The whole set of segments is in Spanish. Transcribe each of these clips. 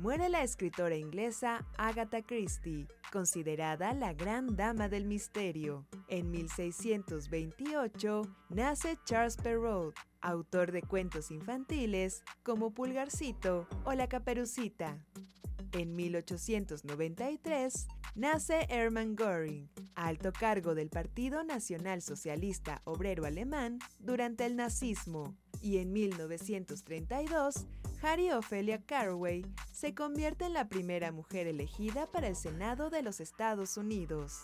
muere la escritora inglesa Agatha Christie, considerada la gran dama del misterio. En 1628 nace Charles Perrault, autor de cuentos infantiles como Pulgarcito o La Caperucita. En 1893 nace Hermann Göring, alto cargo del Partido Nacional Socialista Obrero Alemán durante el nazismo. Y en 1932, Harry Ophelia Carraway se convierte en la primera mujer elegida para el Senado de los Estados Unidos.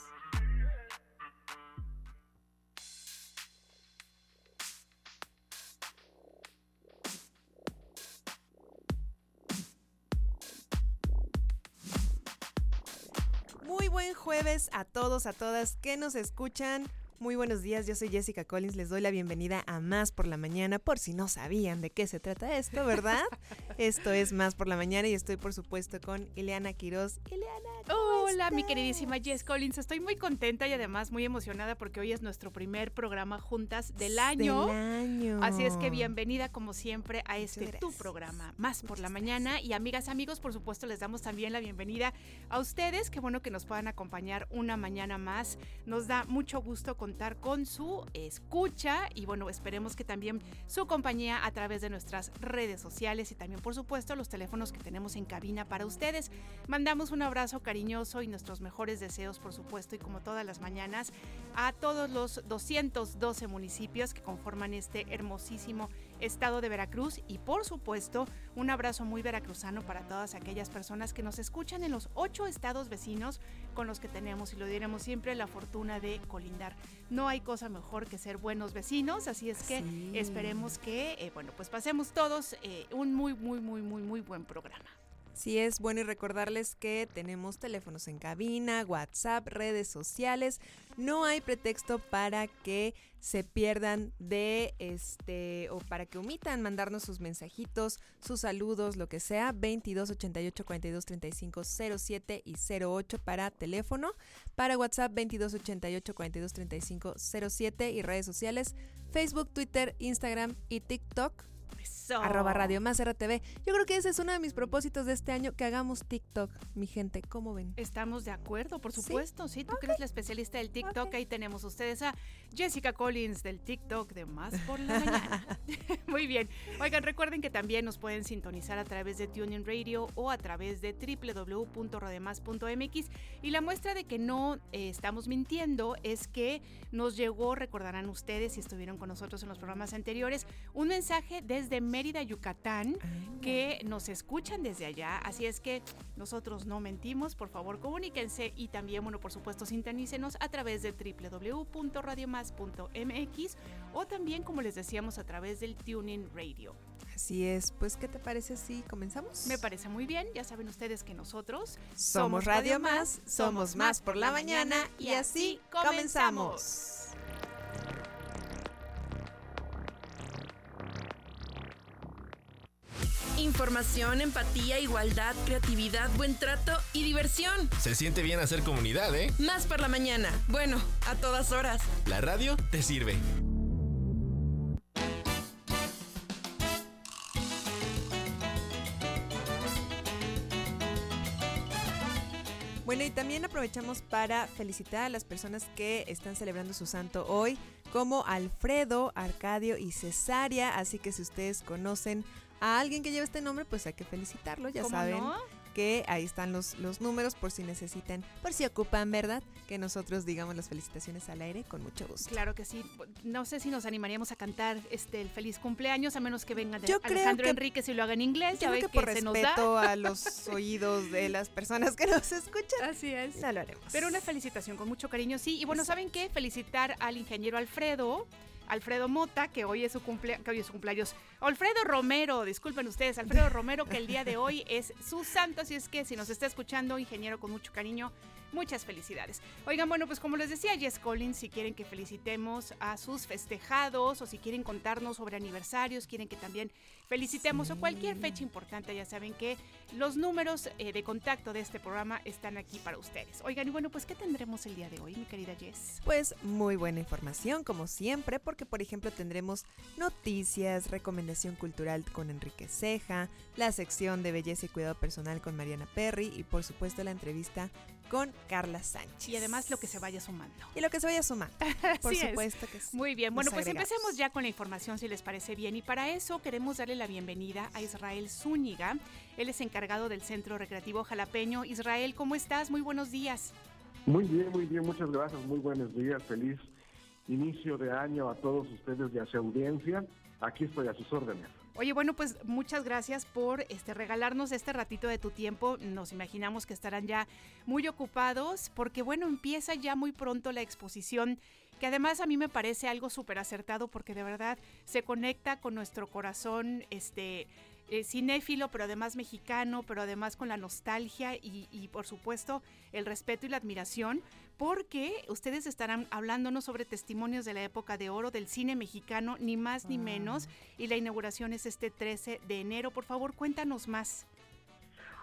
Muy buen jueves a todos, a todas que nos escuchan. Muy buenos días, yo soy Jessica Collins, les doy la bienvenida a Más por la Mañana, por si no sabían de qué se trata esto, ¿verdad? esto es Más por la Mañana y estoy por supuesto con Ileana Quiroz. Ileana. Hola, mi queridísima Jess Collins, estoy muy contenta y además muy emocionada porque hoy es nuestro primer programa juntas del año. Del año. Así es que bienvenida como siempre a este tu programa, Más por la Mañana. Y amigas, amigos, por supuesto les damos también la bienvenida a ustedes, qué bueno que nos puedan acompañar una mañana más. Nos da mucho gusto contar con su escucha y bueno, esperemos que también su compañía a través de nuestras redes sociales y también por supuesto los teléfonos que tenemos en cabina para ustedes. Mandamos un abrazo cariñoso y nuestros mejores deseos por supuesto y como todas las mañanas a todos los 212 municipios que conforman este hermosísimo estado de Veracruz y por supuesto un abrazo muy veracruzano para todas aquellas personas que nos escuchan en los ocho estados vecinos con los que tenemos y lo diremos siempre la fortuna de colindar. No hay cosa mejor que ser buenos vecinos, así es que Sí. esperemos que eh, bueno pues pasemos todos eh, un muy muy muy muy muy buen programa. Sí es bueno y recordarles que tenemos teléfonos en cabina, WhatsApp, redes sociales. No hay pretexto para que se pierdan de este o para que omitan mandarnos sus mensajitos, sus saludos, lo que sea. 22 88 42 35 07 y 08 para teléfono. Para WhatsApp 22 88 42 35 07 y redes sociales Facebook, Twitter, Instagram y TikTok Eso. Arroba Radio Más RTV. Yo creo que ese es uno de mis propósitos de este año, que hagamos TikTok, mi gente. ¿Cómo ven? Estamos de acuerdo, por supuesto. Sí, tú que eres la especialista del TikTok. Ok. Ahí tenemos ustedes a Jessica Collins del TikTok de Más por la Mañana. Muy bien. Oigan, recuerden que también nos pueden sintonizar a través de TuneIn Radio o a través de www.rodemás.mx. Y la muestra de que no eh, estamos mintiendo es que nos llegó, recordarán ustedes si estuvieron con nosotros en los programas anteriores, un mensaje desde Mérida, Yucatán que nos escuchan desde allá, así es que nosotros no mentimos, por favor comuníquense y también, bueno, por supuesto, sintonícenos a través de www.radiomás.mx o también, como les decíamos, a través del Tuning Radio. Así es. Pues, ¿qué te parece si comenzamos? Me parece muy bien, ya saben ustedes que nosotros Somos Radio Más, somos más por la mañana y así comenzamos. Información, empatía, igualdad, creatividad, buen trato y diversión. Se siente bien hacer comunidad, ¿eh? Más por la mañana. Bueno, a todas horas. La radio te sirve. Bueno, y también aprovechamos para felicitar a las personas que están celebrando su santo hoy, como Alfredo, Arcadio y Cesaria. Así que si ustedes conocen a alguien que lleva este nombre, pues hay que felicitarlo, ya ¿Cómo saben. no? que ahí están los, los números por si necesitan, por si ocupan, ¿verdad? Que nosotros digamos las felicitaciones al aire con mucho gusto. Claro que sí. No sé si nos animaríamos a cantar este el feliz cumpleaños, a menos que venga de Yo Alejandro que- Enríquez y lo haga en inglés. Yo creo que por se nos da. respeto a los oídos de las personas que nos escuchan, Así es. no lo haremos. Pero una felicitación con mucho cariño, sí. Y bueno, ¿saben qué? Felicitar al ingeniero Alfredo, Alfredo Mota, que hoy es su, cumplea- que hoy es su cumpleaños. Alfredo Romero, disculpen ustedes, Alfredo Romero, que el día de hoy es su santo, así es que si nos está escuchando, ingeniero con mucho cariño, muchas felicidades. Oigan, bueno, pues como les decía Jess Collins, si quieren que felicitemos a sus festejados o si quieren contarnos sobre aniversarios, quieren que también felicitemos o cualquier fecha importante, ya saben que los números eh, de contacto de este programa están aquí para ustedes. Oigan, y bueno, pues ¿qué tendremos el día de hoy, mi querida Jess? Pues muy buena información, como siempre, porque por ejemplo tendremos noticias, recomendación cultural con Enrique Ceja, la sección de belleza y cuidado personal con Mariana Perry y por supuesto la entrevista con Carla Sánchez. Y además lo que se vaya sumando. Y lo que se vaya sumando. Por supuesto que sí. Muy bien. Bueno, pues empecemos ya con la información si les parece bien. Y para eso queremos darle la bienvenida a Israel Zúñiga. Él es encargado del Centro Recreativo Jalapeño. Israel, ¿cómo estás? Muy buenos días. Muy bien, muy bien. Muchas gracias. Muy buenos días. Feliz inicio de año a todos ustedes y a su audiencia. Aquí estoy a sus órdenes. Oye, bueno, pues muchas gracias por este regalarnos este ratito de tu tiempo. Nos imaginamos que estarán ya muy ocupados porque bueno, empieza ya muy pronto la exposición que además a mí me parece algo súper acertado porque de verdad se conecta con nuestro corazón este eh, cinéfilo, pero además mexicano, pero además con la nostalgia y, y, por supuesto el respeto y la admiración porque ustedes estarán hablándonos sobre testimonios de la época de oro del cine mexicano, ni más ni menos, y la inauguración es este 13 de enero. Por favor, cuéntanos más.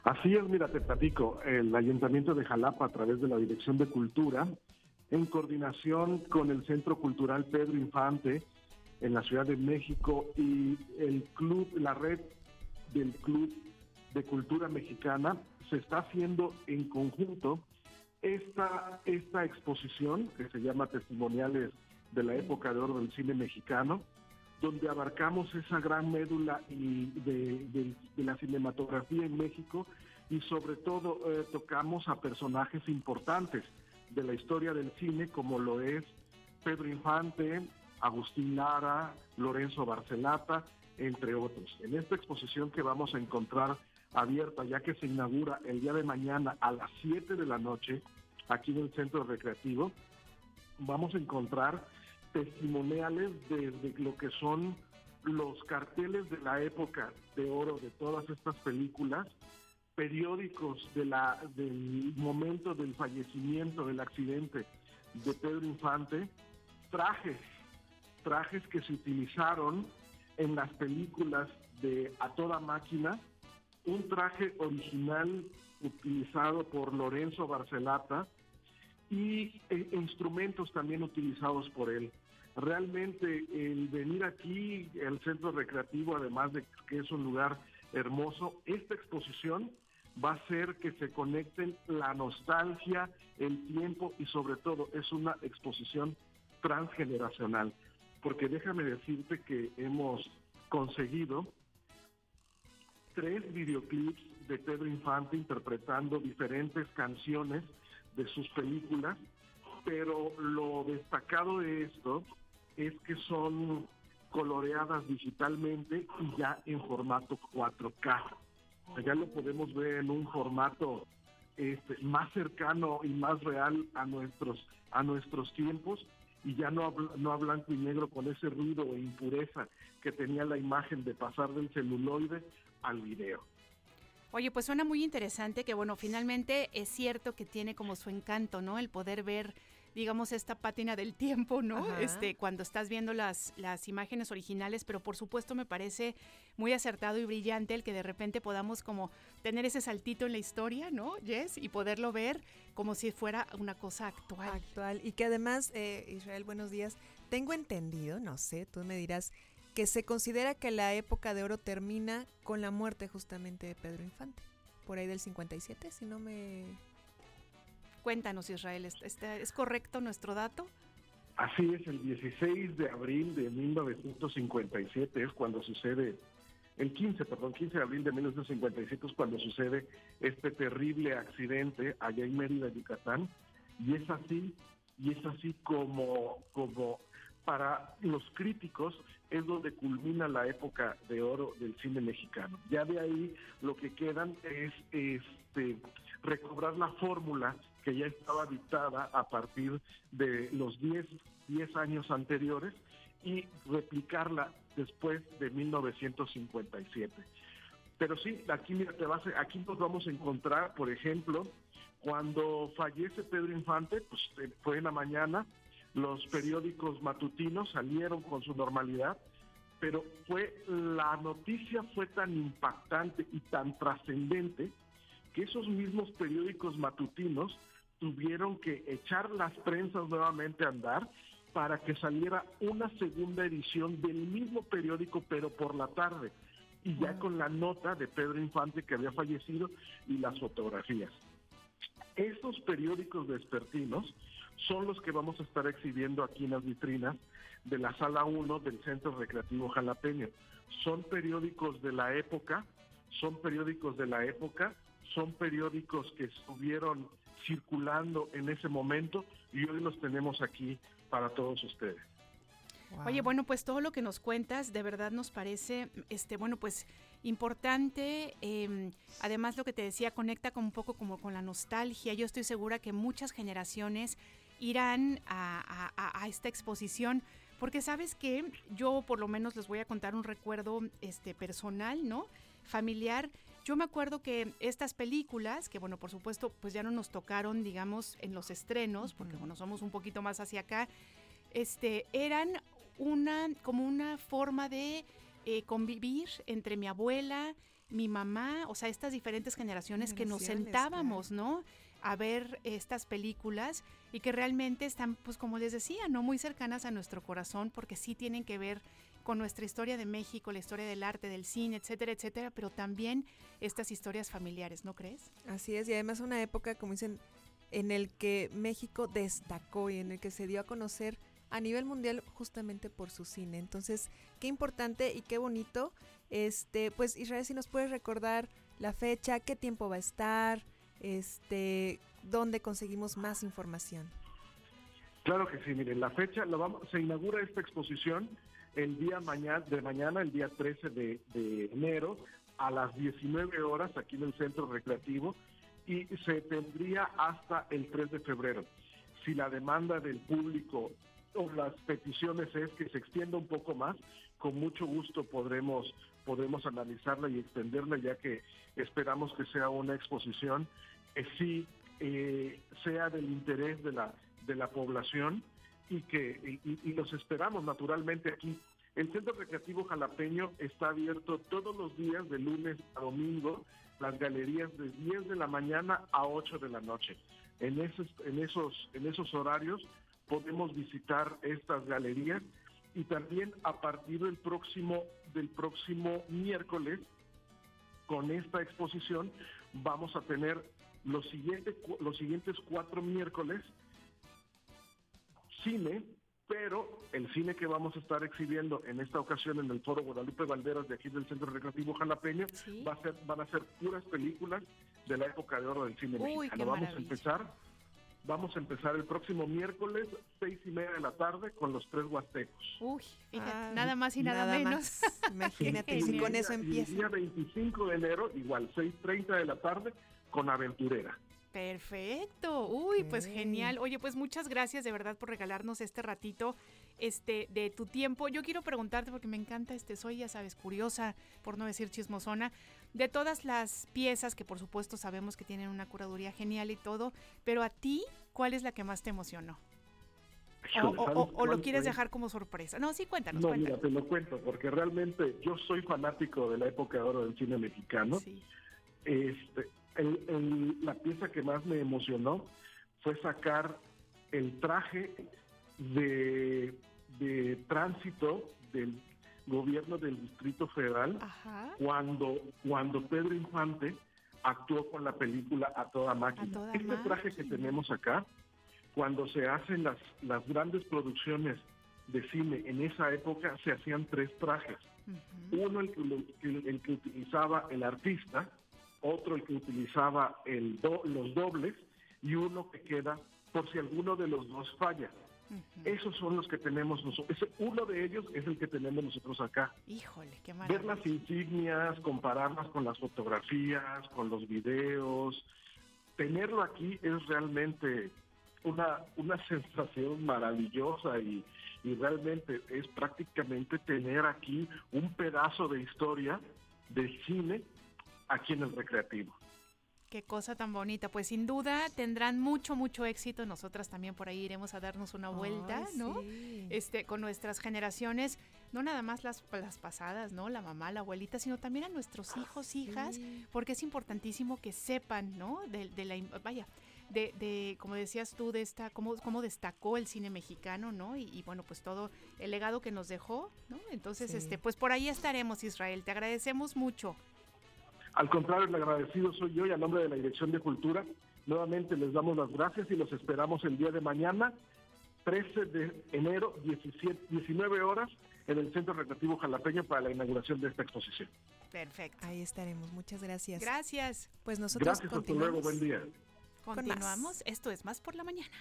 Así es, mira, te platico. El Ayuntamiento de Jalapa, a través de la Dirección de Cultura, en coordinación con el Centro Cultural Pedro Infante en la Ciudad de México y el club, la red del Club de Cultura Mexicana, se está haciendo en conjunto esta, esta exposición, que se llama Testimoniales de la época de oro del cine mexicano, donde abarcamos esa gran médula y de, la cinematografía en México y sobre todo eh, tocamos a personajes importantes de la historia del cine como lo es Pedro Infante, Agustín Lara, Lorenzo Barcelata, entre otros. En esta exposición que vamos a encontrar abierta ya que se inaugura el día de mañana a las 7 de la noche aquí en el centro recreativo. Vamos a encontrar testimoniales de, lo que son los carteles de la época de oro de todas estas películas, periódicos de la, del momento del fallecimiento, del accidente de Pedro Infante, trajes, trajes que se utilizaron en las películas de A Toda Máquina, un traje original utilizado por Lorenzo Barcelata y eh, instrumentos también utilizados por él. Realmente el venir aquí, el centro recreativo, además de que es un lugar hermoso, esta exposición va a hacer que se conecten la nostalgia, el tiempo y sobre todo es una exposición transgeneracional. Porque déjame decirte que hemos conseguido tres videoclips de Pedro Infante interpretando diferentes canciones de sus películas, pero lo destacado de esto es que son coloreadas digitalmente y ya en formato 4K. Ya lo podemos ver en un formato este, más cercano y más real a nuestros a nuestros tiempos y ya no, no a blanco y negro con ese ruido e impureza que tenía la imagen de pasar del celuloide al video. Oye, pues suena muy interesante que bueno, finalmente es cierto que tiene como su encanto, ¿no? El poder ver digamos, esta pátina del tiempo, ¿no? Este, cuando estás viendo las, las imágenes originales, pero por supuesto me parece muy acertado y brillante el que de repente podamos como tener ese saltito en la historia, ¿no? Yes, y poderlo ver como si fuera una cosa actual. Actual. Y que además, eh, Israel, buenos días. Tengo entendido, no sé, tú me dirás, que se considera que la época de oro termina con la muerte justamente de Pedro Infante, por ahí del 57, si no me... Cuéntanos, Israel, ¿es, correcto nuestro dato? Así es, el 16 de abril de 1957 es cuando sucede, el 15, perdón, 15 de abril de 1957 es cuando sucede este terrible accidente allá en Mérida, Yucatán, y es así, y es así como, como para los críticos es donde culmina la época de oro del cine mexicano. Ya de ahí lo que quedan es este recobrar la fórmula que ya estaba dictada a partir de los 10, 10 años anteriores y replicarla después de 1957. Pero sí, aquí, mira, te vas aquí nos vamos a encontrar, por ejemplo, cuando fallece Pedro Infante, pues eh, fue en la mañana, los periódicos matutinos salieron con su normalidad, pero fue la noticia fue tan impactante y tan trascendente que esos mismos periódicos matutinos tuvieron que echar las prensas nuevamente a andar para que saliera una segunda edición del mismo periódico, pero por la tarde, y ya con la nota de Pedro Infante que había fallecido y las fotografías. Estos periódicos vespertinos son los que vamos a estar exhibiendo aquí en las vitrinas de la sala 1 del Centro Recreativo Jalapeño. Son periódicos de la época, son periódicos de la época, son periódicos que estuvieron circulando en ese momento y hoy los tenemos aquí para todos ustedes. Oye, bueno, pues todo lo que nos cuentas de verdad nos parece, este, bueno, pues importante. Em, además, lo que te decía conecta con un poco como con la nostalgia. Yo estoy segura que muchas generaciones irán a, a esta exposición. Porque sabes que yo por lo menos les voy a contar un recuerdo este, personal, ¿no? Familiar. Yo me acuerdo que estas películas, que bueno, por supuesto, pues ya no nos tocaron, digamos, en los estrenos, porque bueno, somos un poquito más hacia acá, este, eran una, como una forma de eh, convivir entre mi abuela, mi mamá, o sea, estas diferentes generaciones que nos sentábamos, ¿no? A ver estas películas y que realmente están, pues como les decía, ¿no? Muy cercanas a nuestro corazón porque sí tienen que ver con nuestra historia de México, la historia del arte, del cine, etcétera, etcétera, pero también estas historias familiares, ¿no crees? Así es, y además una época, como dicen, en el que México destacó y en el que se dio a conocer a nivel mundial justamente por su cine. Entonces, qué importante y qué bonito. Este, pues Israel, si nos puedes recordar la fecha, qué tiempo va a estar, este, dónde conseguimos más información. Claro que sí, miren, la fecha, vamos, se inaugura esta exposición el día mañana, de mañana, el día 13 de, enero, a las 19 horas aquí en el centro recreativo y se tendría hasta el 3 de febrero. Si la demanda del público o las peticiones es que se extienda un poco más, con mucho gusto podremos, podremos analizarla y extenderla, ya que esperamos que sea una exposición que sí eh, sea del interés de la, de la población y que y, los esperamos naturalmente aquí. El Centro Recreativo Jalapeño está abierto todos los días de lunes a domingo, las galerías de 10 de la mañana a 8 de la noche. En esos, en esos, en esos horarios podemos visitar estas galerías y también a partir del próximo, del próximo miércoles con esta exposición vamos a tener los, siguientes los siguientes cuatro miércoles cine, pero el cine que vamos a estar exhibiendo en esta ocasión en el Foro Guadalupe Valderas de aquí del Centro Recreativo Jalapeño va a ser, van a ser puras películas de la época de oro del cine mexicano. Vamos a empezar Vamos a empezar el próximo miércoles, seis y media de la tarde, con los tres huastecos. Uy, fíjate, ah, nada más y nada, menos. Imagínate, si con eso empieza. el día 25 de enero, igual, 6.30 de la tarde, con Aventurera. Perfecto. Uy, pues genial. Oye, pues muchas gracias de verdad por regalarnos este ratito este de tu tiempo. Yo quiero preguntarte porque me encanta este soy, ya sabes, curiosa, por no decir chismosona, de todas las piezas que por supuesto sabemos que tienen una curaduría genial y todo, pero a ti, ¿cuál es la que más te emocionó? O, lo quieres dejar como sorpresa. No, sí, cuéntanos. No, mira, te lo cuento, porque realmente yo soy fanático de la época de oro del cine mexicano. Sí. Este, la pieza que más me emocionó fue sacar el traje de, tránsito del gobierno del Distrito Federal cuando cuando Pedro Infante actuó con la película A Toda Máquina. este traje que tenemos acá, cuando se hacen las, las grandes producciones de cine en esa época, se hacían tres trajes. Uno el que, el que utilizaba el artista, otro el que utilizaba el los dobles y uno que queda por si alguno de los dos falla. Esos son los que tenemos nosotros. uno de ellos es el que tenemos nosotros acá. Híjole, qué maravilla. Ver las insignias, compararlas con las fotografías, con los videos. Tenerlo aquí es realmente una, una sensación maravillosa y, y realmente es prácticamente tener aquí un pedazo de historia del cine aquí en el recreativo. Qué cosa tan bonita. Pues sin duda tendrán mucho, mucho éxito. Nosotras también por ahí iremos a darnos una vuelta, ¿no? Este, con nuestras generaciones, no nada más las, las pasadas, ¿no? La mamá, la abuelita, sino también a nuestros hijos, hijas, porque es importantísimo que sepan, ¿no? De, de la, vaya, de, de, como decías tú, de esta, cómo, cómo destacó el cine mexicano, ¿no? Y, y, bueno, pues todo el legado que nos dejó, ¿no? Entonces, sí. este, pues por ahí estaremos, Israel. Te agradecemos mucho. Al contrario, el agradecido soy yo y a nombre de la Dirección de Cultura, nuevamente les damos las gracias y los esperamos el día de mañana, 13 de enero, 17, 19 horas, en el Centro Recreativo Jalapeño para la inauguración de esta exposición. Perfecto. Ahí estaremos. Muchas gracias. Gracias. Pues nosotros Gracias, hasta luego, buen día. Continuamos. Esto es Más por la Mañana.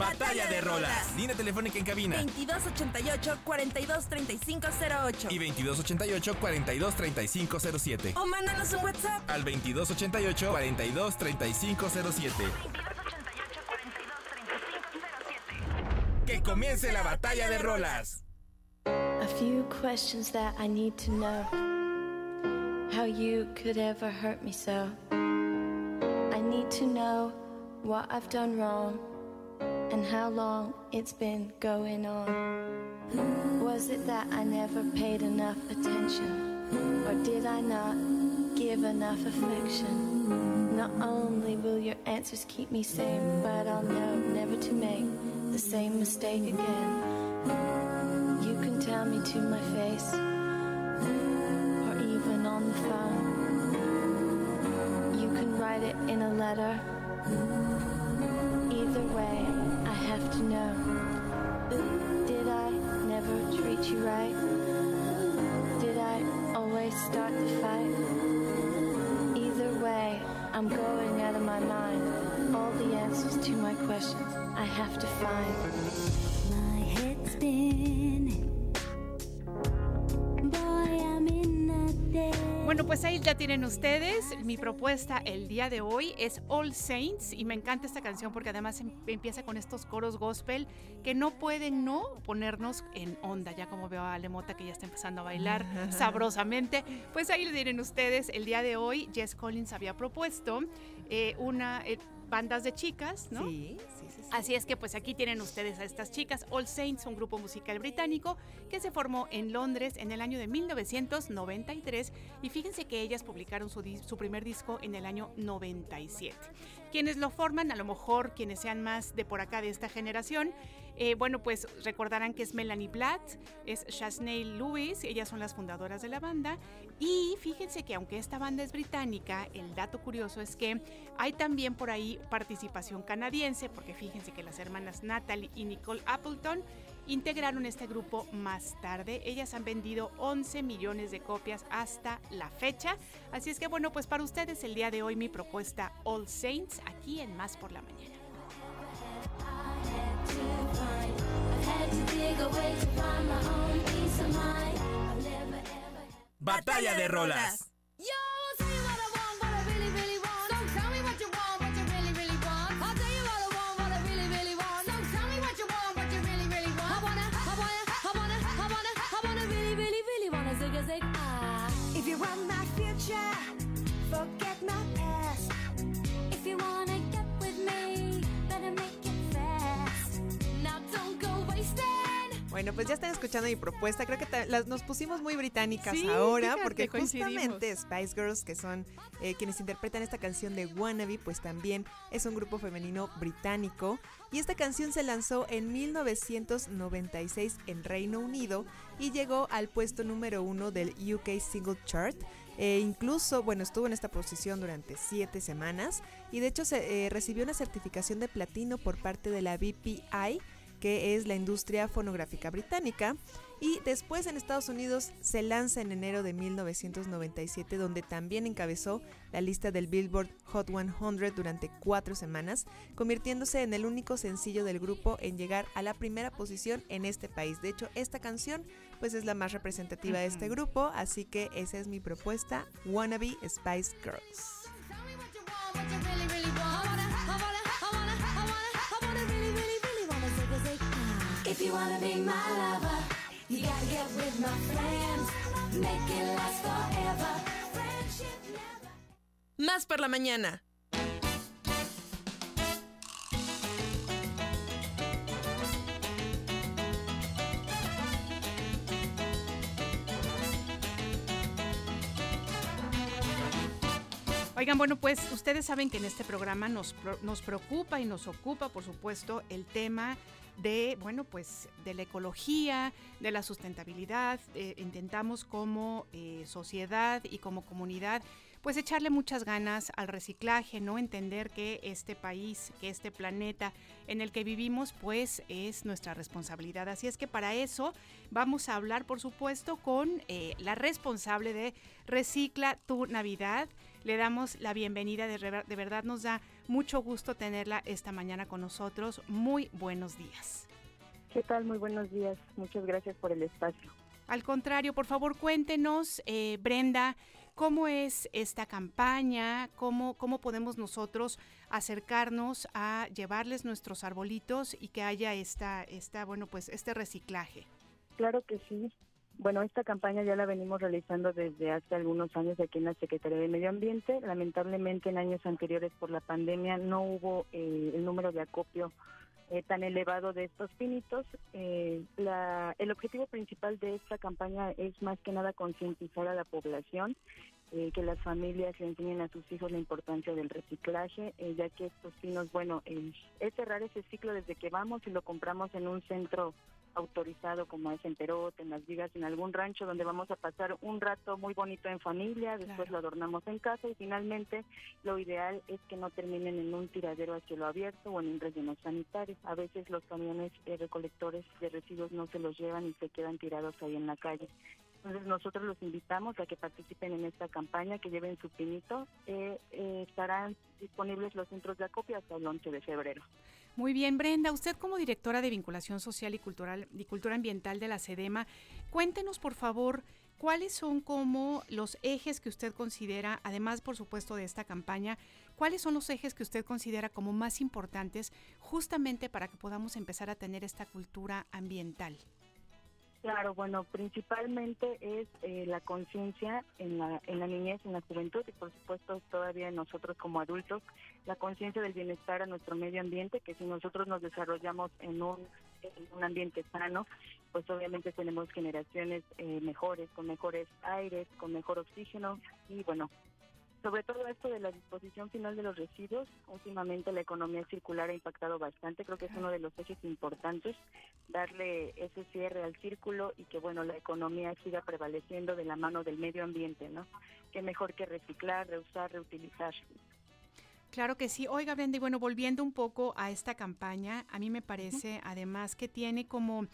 Batalla de Rolas. Línea telefónica en cabina. 2288-423508. Y 2288-423507. O mándanos un WhatsApp. Al 2288-423507. Que comience la batalla de rolas. A few questions that I need to know. How you could ever hurt me so. I need to know what I've done wrong. And how long it's been going on. Was it that I never paid enough attention? Or did I not give enough affection? Not only will your answers keep me sane, but I'll know never to make the same mistake again. You can tell me to my face, or even on the phone. You can write it in a letter. Either way, I have to know. Did I never treat you right? Did I always start the fight? Either way, I'm going out of my mind. All the answers to my questions I have to find. My head's spinning. Bueno, pues ahí ya tienen ustedes. Mi propuesta el día de hoy es All Saints y me encanta esta canción porque además em empieza con estos coros gospel que no pueden no ponernos en onda. Ya como veo a Alemota que ya está empezando a bailar sabrosamente. Pues ahí le tienen ustedes. El día de hoy Jess Collins había propuesto eh, una... Eh, bandas de chicas, ¿no? Sí, sí, Así es que pues aquí tienen ustedes a estas chicas. All Saints, un grupo musical británico que se formó en Londres en el año de 1993 y fíjense que ellas publicaron su, su primer disco en el año 97. Quienes lo forman, a lo mejor quienes sean más de por acá de esta generación, eh, bueno, pues recordarán que es Melanie Blatt, es Shasney Lewis, ellas son las fundadoras de la banda. Y fíjense que aunque esta banda es británica, el dato curioso es que hay también por ahí participación canadiense, porque fíjense que las hermanas Natalie y Nicole Appleton integraron este grupo más tarde. Ellas han vendido 11 millones de copias hasta la fecha. Así es que bueno, pues para ustedes el día de hoy mi propuesta All Saints aquí en Más por la Mañana. Batalla de rolas. Bueno, pues ya están escuchando mi propuesta. Creo que las, nos pusimos muy británicas Sí, ahora, fíjate, porque justamente Spice Girls, que son eh, quienes interpretan esta canción de Wannabe, pues también es un grupo femenino británico. Y esta canción se lanzó en 1996 en Reino Unido y llegó al puesto número uno del UK Single Chart. E incluso, bueno, estuvo en esta posición durante siete semanas y de hecho se eh, recibió una certificación de platino por parte de la BPI que es la industria fonográfica británica. Y después en Estados Unidos se lanza en enero de 1997, donde también encabezó la lista del Billboard Hot 100 durante cuatro semanas, convirtiéndose en el único sencillo del grupo en llegar a la primera posición en este país. De hecho, esta canción pues es la más representativa de este grupo, así que esa es mi propuesta, Wannabe Spice Girls. If you wanna be my lover, you gotta get with my friends. Make it last forever. Friendship never. Más por la mañana. Oigan, bueno, pues ustedes saben que en este programa nos, nos preocupa y nos ocupa, por supuesto, el tema de, bueno, pues de la ecología, de la sustentabilidad. Eh, intentamos como eh, sociedad y como comunidad, pues echarle muchas ganas al reciclaje, ¿no? Entender que este país, que este planeta en el que vivimos, pues es nuestra responsabilidad. Así es que para eso vamos a hablar, por supuesto, con eh, la responsable de Recicla tu Navidad. Le damos la bienvenida, de, de verdad nos da mucho gusto tenerla esta mañana con nosotros. Muy buenos días. ¿Qué tal? Muy buenos días. Muchas gracias por el espacio. Al contrario, por favor cuéntenos, eh, Brenda, cómo es esta campaña, cómo, cómo podemos nosotros acercarnos a llevarles nuestros arbolitos y que haya esta, esta, bueno, pues este reciclaje. Claro que sí. Bueno, esta campaña ya la venimos realizando desde hace algunos años aquí en la Secretaría de Medio Ambiente. Lamentablemente en años anteriores por la pandemia no hubo eh, el número de acopio eh, tan elevado de estos pinitos. Eh, la- el objetivo principal de esta campaña es más que nada concientizar a la población, eh, que las familias le enseñen a sus hijos la importancia del reciclaje, eh, ya que estos pinos, bueno, el- es cerrar ese ciclo desde que vamos y lo compramos en un centro autorizado como es en Perote, en Las Vigas, en algún rancho donde vamos a pasar un rato muy bonito en familia, después Claro. lo adornamos en casa y finalmente lo ideal es que no terminen en un tiradero a cielo abierto o en un relleno sanitario. A veces los camiones eh, recolectores de residuos no se los llevan y se quedan tirados ahí en la calle. Entonces nosotros los invitamos a que participen en esta campaña, que lleven su pinito. Eh, estarán disponibles los centros de acopio hasta el 11 de febrero. Muy bien, Brenda, usted como directora de vinculación social y cultural y cultura ambiental de la SEDEMA, cuéntenos por favor cuáles son como los ejes que usted considera, además por supuesto de esta campaña, cuáles son los ejes que usted considera como más importantes justamente para que podamos empezar a tener esta cultura ambiental. Claro, bueno, principalmente es eh, la conciencia en la, en la niñez, en la juventud y por supuesto todavía nosotros como adultos, la conciencia del bienestar a nuestro medio ambiente, que si nosotros nos desarrollamos en un, en un ambiente sano, pues obviamente tenemos generaciones eh, mejores, con mejores aires, con mejor oxígeno y bueno, sobre todo esto de la disposición final de los residuos, últimamente la economía circular ha impactado bastante, creo que es uno de los ejes importantes, darle ese cierre al círculo y que bueno, la economía siga prevaleciendo de la mano del medio ambiente, ¿no? Qué mejor que reciclar, reusar, reutilizar. Claro que sí. Oiga, Brenda, y bueno, volviendo un poco a esta campaña, a mí me parece además que tiene como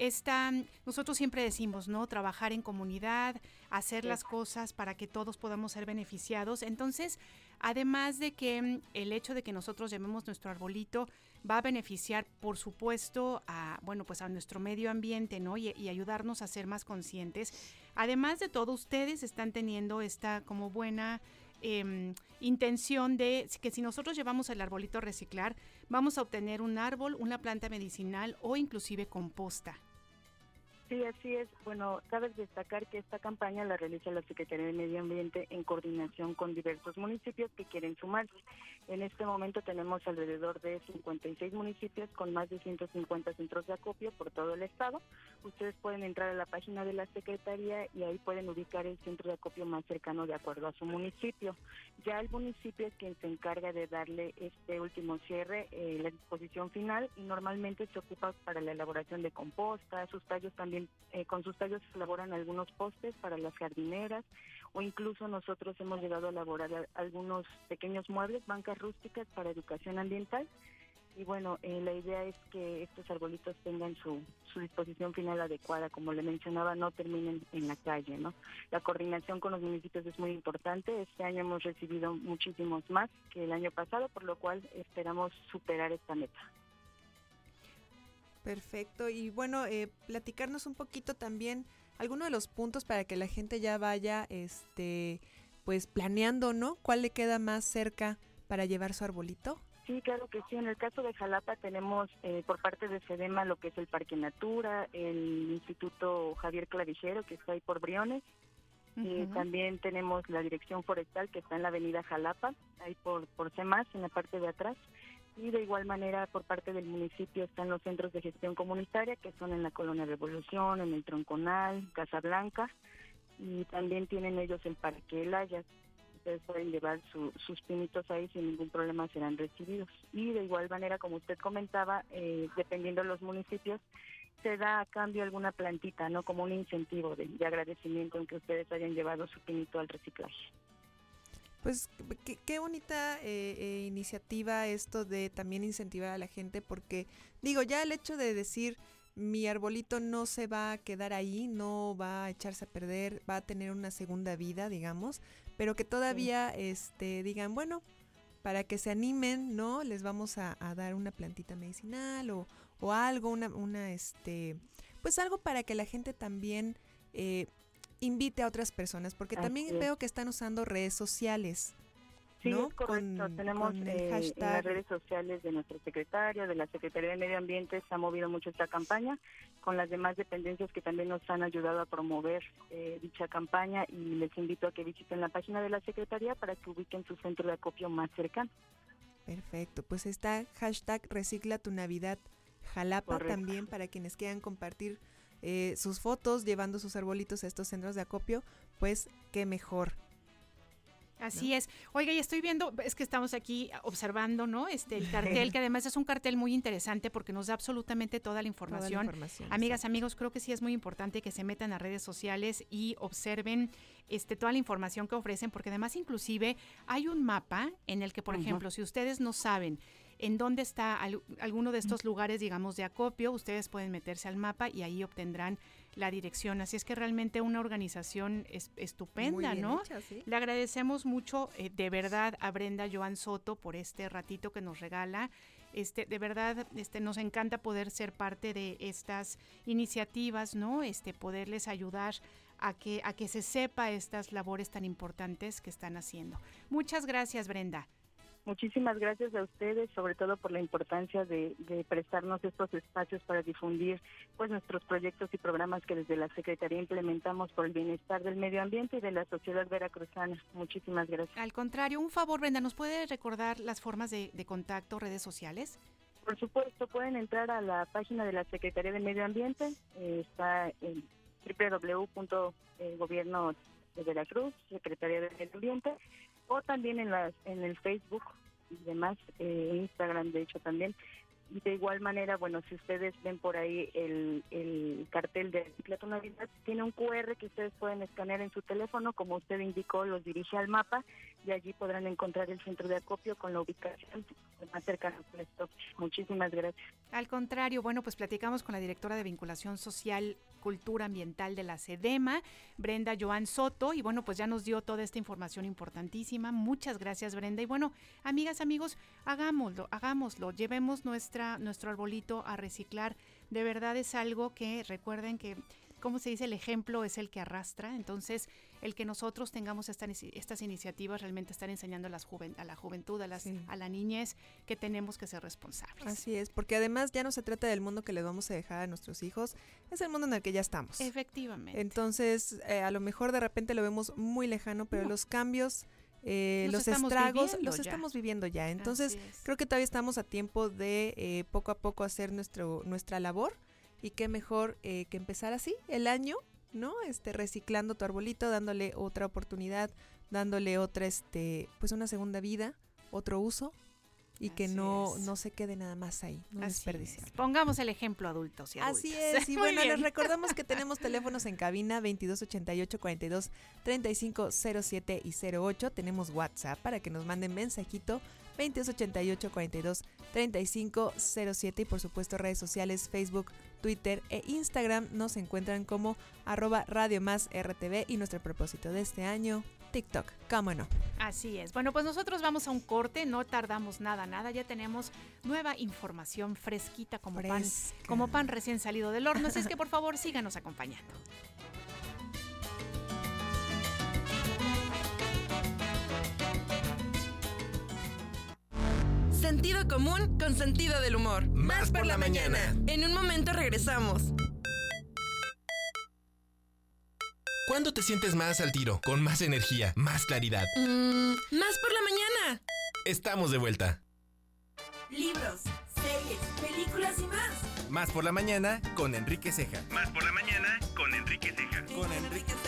esta, nosotros siempre decimos, ¿no? Trabajar en comunidad, hacer las cosas para que todos podamos ser beneficiados. Entonces, además de que mm, el hecho de que nosotros llamemos nuestro arbolito va a beneficiar, por supuesto, a, bueno, pues a nuestro medio ambiente, ¿no? Y, y ayudarnos a ser más conscientes. Además de todo, ustedes están teniendo esta como buena em, intención de que si nosotros llevamos el arbolito a reciclar, vamos a obtener un árbol, una planta medicinal o inclusive composta. Sí, así es. Bueno, cabe destacar que esta campaña la realiza la Secretaría de Medio Ambiente en coordinación con diversos municipios que quieren sumarse. En este momento tenemos alrededor de 56 municipios con más de 150 centros de acopio por todo el estado. Ustedes pueden entrar a la página de la Secretaría y ahí pueden ubicar el centro de acopio más cercano de acuerdo a su municipio. Ya el municipio es quien se encarga de darle este último cierre, eh, la disposición final, y normalmente se ocupa para la elaboración de composta, sus tallos también, eh, con sus tallos se elaboran algunos postes para las jardineras, o incluso nosotros hemos llegado a elaborar algunos pequeños muebles, bancas rústicas para educación ambiental. y bueno, eh, la idea es que estos arbolitos tengan su, su disposición final adecuada, como le mencionaba, no terminen en la calle, ¿no? La coordinación con los municipios es muy importante. Este año hemos recibido muchísimos más que el año pasado, por lo cual esperamos superar esta meta. Perfecto. Y bueno, eh, platicarnos un poquito también algunos de los puntos para que la gente ya vaya, este, pues planeando, ¿no? ¿Cuál le queda más cerca para llevar su arbolito? Sí, claro que sí. En el caso de Jalapa tenemos eh, por parte de SEDEMA lo que es el Parque Natura, el Instituto Javier Clavijero, que está ahí por Briones. Eh, también tenemos la Dirección Forestal, que está en la Avenida Jalapa, ahí por, por CEMAS, en la parte de atrás. Y de igual manera, por parte del municipio están los centros de gestión comunitaria, que son en la Colonia Revolución, en el Tronconal, Casablanca. Y también tienen ellos el Parque El ustedes pueden llevar sus pinitos ahí sin ningún problema serán recibidos. Y de igual manera, como usted comentaba, eh, dependiendo de los municipios, se da a cambio alguna plantita, ¿no? Como un incentivo de, agradecimiento en que ustedes hayan llevado su pinito al reciclaje. Pues qué, bonita eh, eh, iniciativa esto de también incentivar a la gente, porque digo, ya el hecho de decir mi arbolito no se va a quedar ahí, no va a echarse a perder, va a tener una segunda vida, digamos, pero que todavía este, digan, bueno, para que se animen, ¿no? Les vamos a, dar una plantita medicinal o, o algo, una, una, este, pues algo para que la gente también eh, invite a otras personas, porque también veo que están usando redes sociales. Sí, correcto. Tenemos eh, en las redes sociales de nuestro secretario, de la Secretaría de Medio Ambiente, se ha movido mucho esta campaña, con las demás dependencias que también nos han ayudado a promover eh, dicha campaña y les invito a que visiten la página de la Secretaría para que ubiquen su centro de acopio más cercano. Perfecto, pues está hashtag Recicla tu Navidad Jalapa también para quienes quieran compartir eh, sus fotos llevando sus arbolitos a estos centros de acopio, pues qué mejor. Así es. Oiga, y estoy viendo, es que estamos aquí observando, ¿no? Este el cartel, que además es un cartel muy interesante porque nos da absolutamente toda la información. Amigas, amigos, creo que sí es muy importante que se metan a redes sociales y observen este toda la información que ofrecen, porque además inclusive hay un mapa en el que, por ejemplo, si ustedes no saben en dónde está alguno de estos lugares, digamos, de acopio, ustedes pueden meterse al mapa y ahí obtendrán la dirección. Así es que realmente una organización es, estupenda, ¿no? Le agradecemos mucho eh, de verdad a Brenda Joan Soto por este ratito que nos regala. Este, de verdad, este, nos encanta poder ser parte de estas iniciativas, ¿no? Este, poderles ayudar a que, a que se sepa estas labores tan importantes que están haciendo. Muchas gracias, Brenda. Muchísimas gracias a ustedes, sobre todo por la importancia de, prestarnos estos espacios para difundir pues nuestros proyectos y programas que desde la Secretaría implementamos por el bienestar del medio ambiente y de la sociedad veracruzana. Muchísimas gracias. Al contrario, un favor, Brenda, ¿nos puede recordar las formas de, contacto, redes sociales? Por supuesto, pueden entrar a la página de la Secretaría de Medio Ambiente, eh, está en www.gobierno de Veracruz, Secretaría de Medio Ambiente, o también en, las, en el Facebook y demás, eh, Instagram de hecho también. De igual manera, bueno, si ustedes ven por ahí el, el cartel de Ciclato Navidad, tiene un QR que ustedes pueden escanear en su teléfono, como usted indicó, los dirige al mapa y allí podrán encontrar el centro de acopio con la ubicación más cercana al stop. Muchísimas gracias. Al contrario, bueno, pues platicamos con la directora de vinculación social Cultura Ambiental de la SEDEMA, Brenda Joan Soto, y bueno, pues ya nos dio toda esta información importantísima. Muchas gracias, Brenda. Y bueno, amigas, amigos, hagámoslo, hagámoslo, llevemos nuestra, nuestro arbolito a reciclar. De verdad es algo que recuerden que ¿cómo se dice? El ejemplo es el que arrastra. Entonces, el que nosotros tengamos estas iniciativas realmente están enseñando a, las a la juventud, a, las, a la niñez, que tenemos que ser responsables. Así es, porque además ya no se trata del mundo que le vamos a dejar a nuestros hijos, es el mundo en el que ya estamos. Efectivamente. Entonces, eh, a lo mejor de repente lo vemos muy lejano, pero los cambios... Eh, los, estragos los estamos viviendo ya. Entonces, creo que todavía estamos a tiempo de eh, poco a poco hacer nuestro, nuestra labor y qué mejor eh, que empezar así el año, ¿no? Este, reciclando tu arbolito, dándole otra oportunidad, dándole otra, este, pues una segunda vida, otro uso y que no, no se quede nada más ahí, no desperdiciar. Pongamos el ejemplo adultos y adultos. Así es, y bueno, les recordamos que tenemos teléfonos en cabina 2288 42 35 07 y 08, tenemos WhatsApp para que nos manden mensajito 2288 42 35 07 y por supuesto redes sociales Facebook, Twitter e Instagram nos encuentran como arroba Radio Más RTV y nuestro propósito de este año, TikTok, cómo no. Así es. Bueno, pues nosotros vamos a un corte, no tardamos nada, nada, ya tenemos nueva información fresquita como pan, como pan recién salido del horno, así es que por favor síganos acompañando. Sentido común con sentido del humor. Más por la mañana. En un momento regresamos. ¿Cuándo te sientes más al tiro? Con más energía, más claridad. Mm, más por la mañana. Estamos de vuelta. Libros, series, películas y más. Más por la mañana con Enrique Ceja. Más por la mañana con Enrique Ceja. Con Enrique Ceja.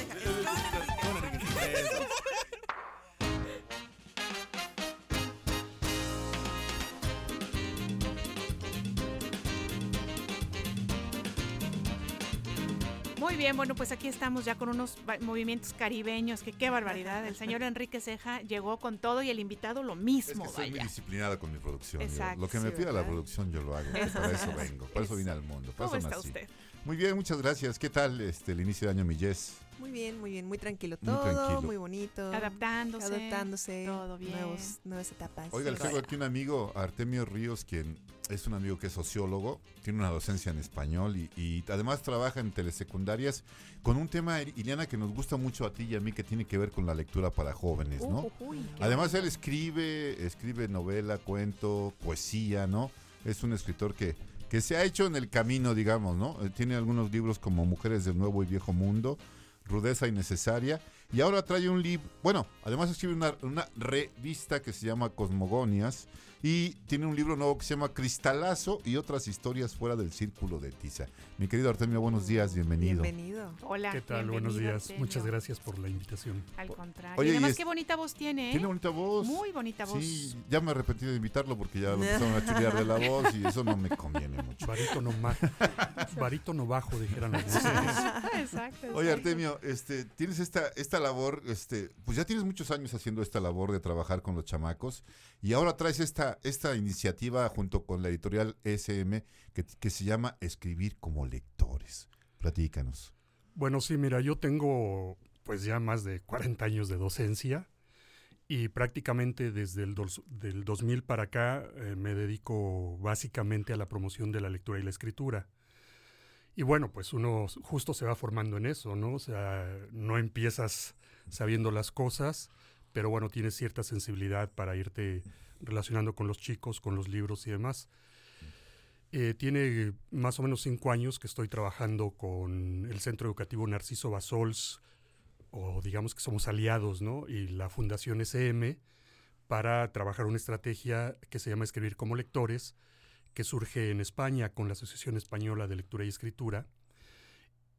Muy bien, bueno, pues aquí estamos ya con unos movimientos caribeños, que qué barbaridad. El señor Enrique Ceja llegó con todo y el invitado lo Es mismo, que soy muy disciplinada con mi producción. yo- Exacto, lo que me sí, pida la producción yo lo hago. Para eso vengo, para eso vine al mundo. Para ¿Cómo eso está nací. usted? Muy bien, muchas gracias. ¿Qué tal este, el inicio de año, mi Jess? Muy bien, muy bien, muy tranquilo Muy todo, tranquilo. muy bonito. Adaptándose. Adaptándose. todo bien. Nuevos, nuevas etapas. Oiga, les Sí. tengo aquí un amigo, Artemio Ríos, quien es un amigo que es sociólogo, tiene una docencia en español y, y además trabaja en telesecundarias con un tema, Iliana, que nos gusta mucho a ti y a mí, que tiene que ver con la lectura para jóvenes, ¿no? Uh, uy, Además, él escribe, escribe novela, cuento, poesía, ¿no? Es un escritor que, que se ha hecho en el camino, digamos, ¿no? Eh, Tiene algunos libros como Mujeres del Nuevo y Viejo Mundo, Rudeza Innecesaria, y ahora trae un libro, bueno, además escribe una, una revista que se llama Cosmogonias, y tiene un libro nuevo que se llama Cristalazo y otras historias fuera del círculo de tiza. Mi querido Artemio, buenos días, bienvenido. Bienvenido. Hola. ¿Qué tal? Buenos días. Artemio. Muchas gracias por la invitación. Al contrario. Oye, y y además, es- qué bonita voz tiene, ¿eh? Tiene bonita voz. Muy bonita voz. Sí, ya me arrepentí de invitarlo porque ya lo empezaron a chulear de la voz y eso no me conviene mucho. Barítono, ma- barítono bajo, dijeran los músicos. exacto. Oye, exacto. Artemio, este, tienes esta, esta labor, este, pues ya tienes muchos años haciendo esta labor de trabajar con los chamacos y ahora traes esta, esta iniciativa junto con la editorial SM que, se llama Escribir como lectores. Platícanos. Bueno, sí, mira, yo tengo pues ya más de 40 años de docencia y prácticamente desde el dos- del 2000 para acá eh, me dedico básicamente a la promoción de la lectura y la escritura. Y bueno, pues uno justo se va formando en eso, ¿no? O sea, no empiezas sabiendo las cosas, pero bueno, tienes cierta sensibilidad para irte relacionando con los chicos, con los libros y demás. Eh, tiene más o menos cinco años que estoy trabajando con el Centro Educativo Narciso Basols, o digamos que somos aliados, ¿no? Y la Fundación SM para trabajar una estrategia que se llama Escribir como Lectores, que surge en España con la Asociación Española de Lectura y Escritura.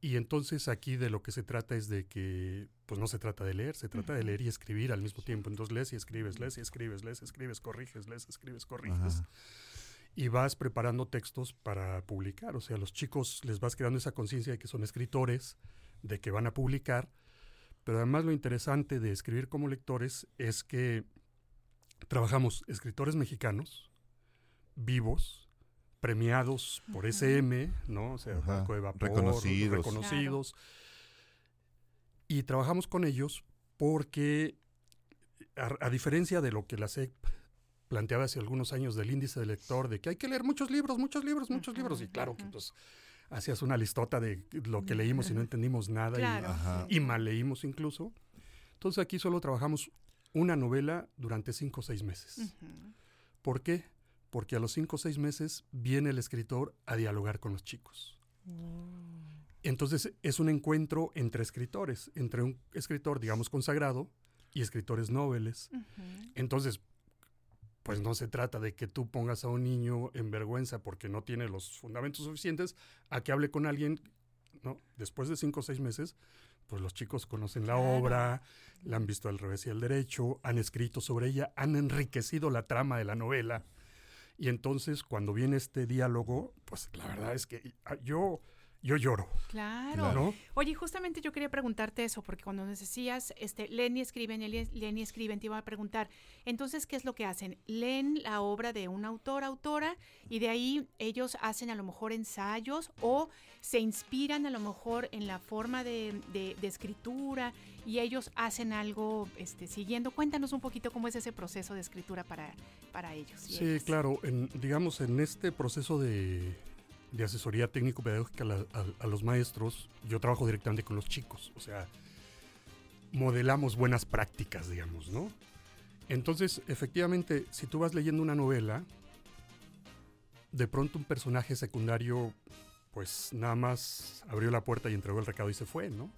Y entonces aquí de lo que se trata es de que, pues no se trata de leer, se trata de leer y escribir al mismo tiempo. Entonces lees y escribes, lees y escribes, lees, escribes, corriges, lees, escribes, corriges Ajá. y vas preparando textos para publicar. O sea, a los chicos les vas creando esa conciencia de que son escritores, de que van a publicar. Pero además lo interesante de escribir como lectores es que trabajamos escritores mexicanos, vivos, premiados por SM, ¿no? O sea, Barco de Vapor, reconocidos. reconocidos. Y trabajamos con ellos porque, a, a diferencia de lo que la SEP planteaba hace algunos años del índice de lector, de que hay que leer muchos libros, muchos libros, muchos libros, y claro que pues hacías una listota de lo que leímos y no entendimos nada y- Claro. Ajá. y, mal leímos incluso. Entonces aquí solo trabajamos una novela durante cinco o seis meses. ¿Por qué? Porque a los cinco o seis meses viene el escritor a dialogar con los chicos. Entonces es un encuentro entre escritores, entre un escritor, digamos, consagrado y escritores noveles. Ujú. Entonces, pues no se trata de que tú pongas a un niño en vergüenza porque no tiene los fundamentos suficientes a que hable con alguien, ¿no? Después de cinco o seis meses, pues los chicos conocen la Claro. obra, la han visto al revés y al derecho, han escrito sobre ella, han enriquecido la trama de la novela. Y entonces, cuando viene este diálogo, pues la verdad es que ah, yo yo lloro. Claro. ¿no? Oye, justamente yo quería preguntarte eso, porque cuando nos decías, este, Lenny escriben, Lenny, Lenny escriben, te iba a preguntar, entonces, ¿qué es lo que hacen? Leen la obra de un autor, autora, y de ahí ellos hacen a lo mejor ensayos o se inspiran a lo mejor en la forma de, de- de escritura y ellos hacen algo este, siguiendo. Cuéntanos un poquito cómo es ese proceso de escritura para, para ellos. y Sí, ellas. claro. En, digamos, en este proceso de, de asesoría técnico-pedagógica a, la- a- a los maestros, yo trabajo directamente con los chicos. O sea, modelamos buenas prácticas, digamos, ¿no? Entonces, efectivamente, si tú vas leyendo una novela, de pronto un personaje secundario, pues nada más abrió la puerta y entregó el recado y se fue, ¿no?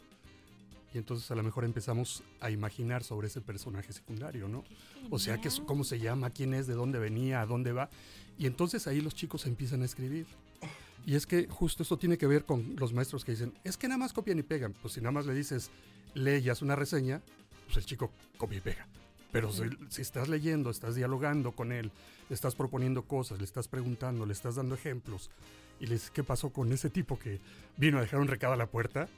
Y entonces a lo mejor empezamos a imaginar sobre ese personaje secundario, ¿no? O sea, que es- cómo se llama, quién es, de dónde venía, a dónde va. Y entonces ahí los chicos empiezan a escribir. Y es que justo eso tiene que ver con los maestros que dicen, es que nada más copian y pegan. Pues si nada más le dices, lee y haz una reseña, pues el chico copia y pega. Pero si, si estás leyendo, estás dialogando con él, estás proponiendo cosas, le estás preguntando, le estás dando ejemplos, y le dices, ¿qué pasó con ese tipo que vino a dejar un recado a la puerta?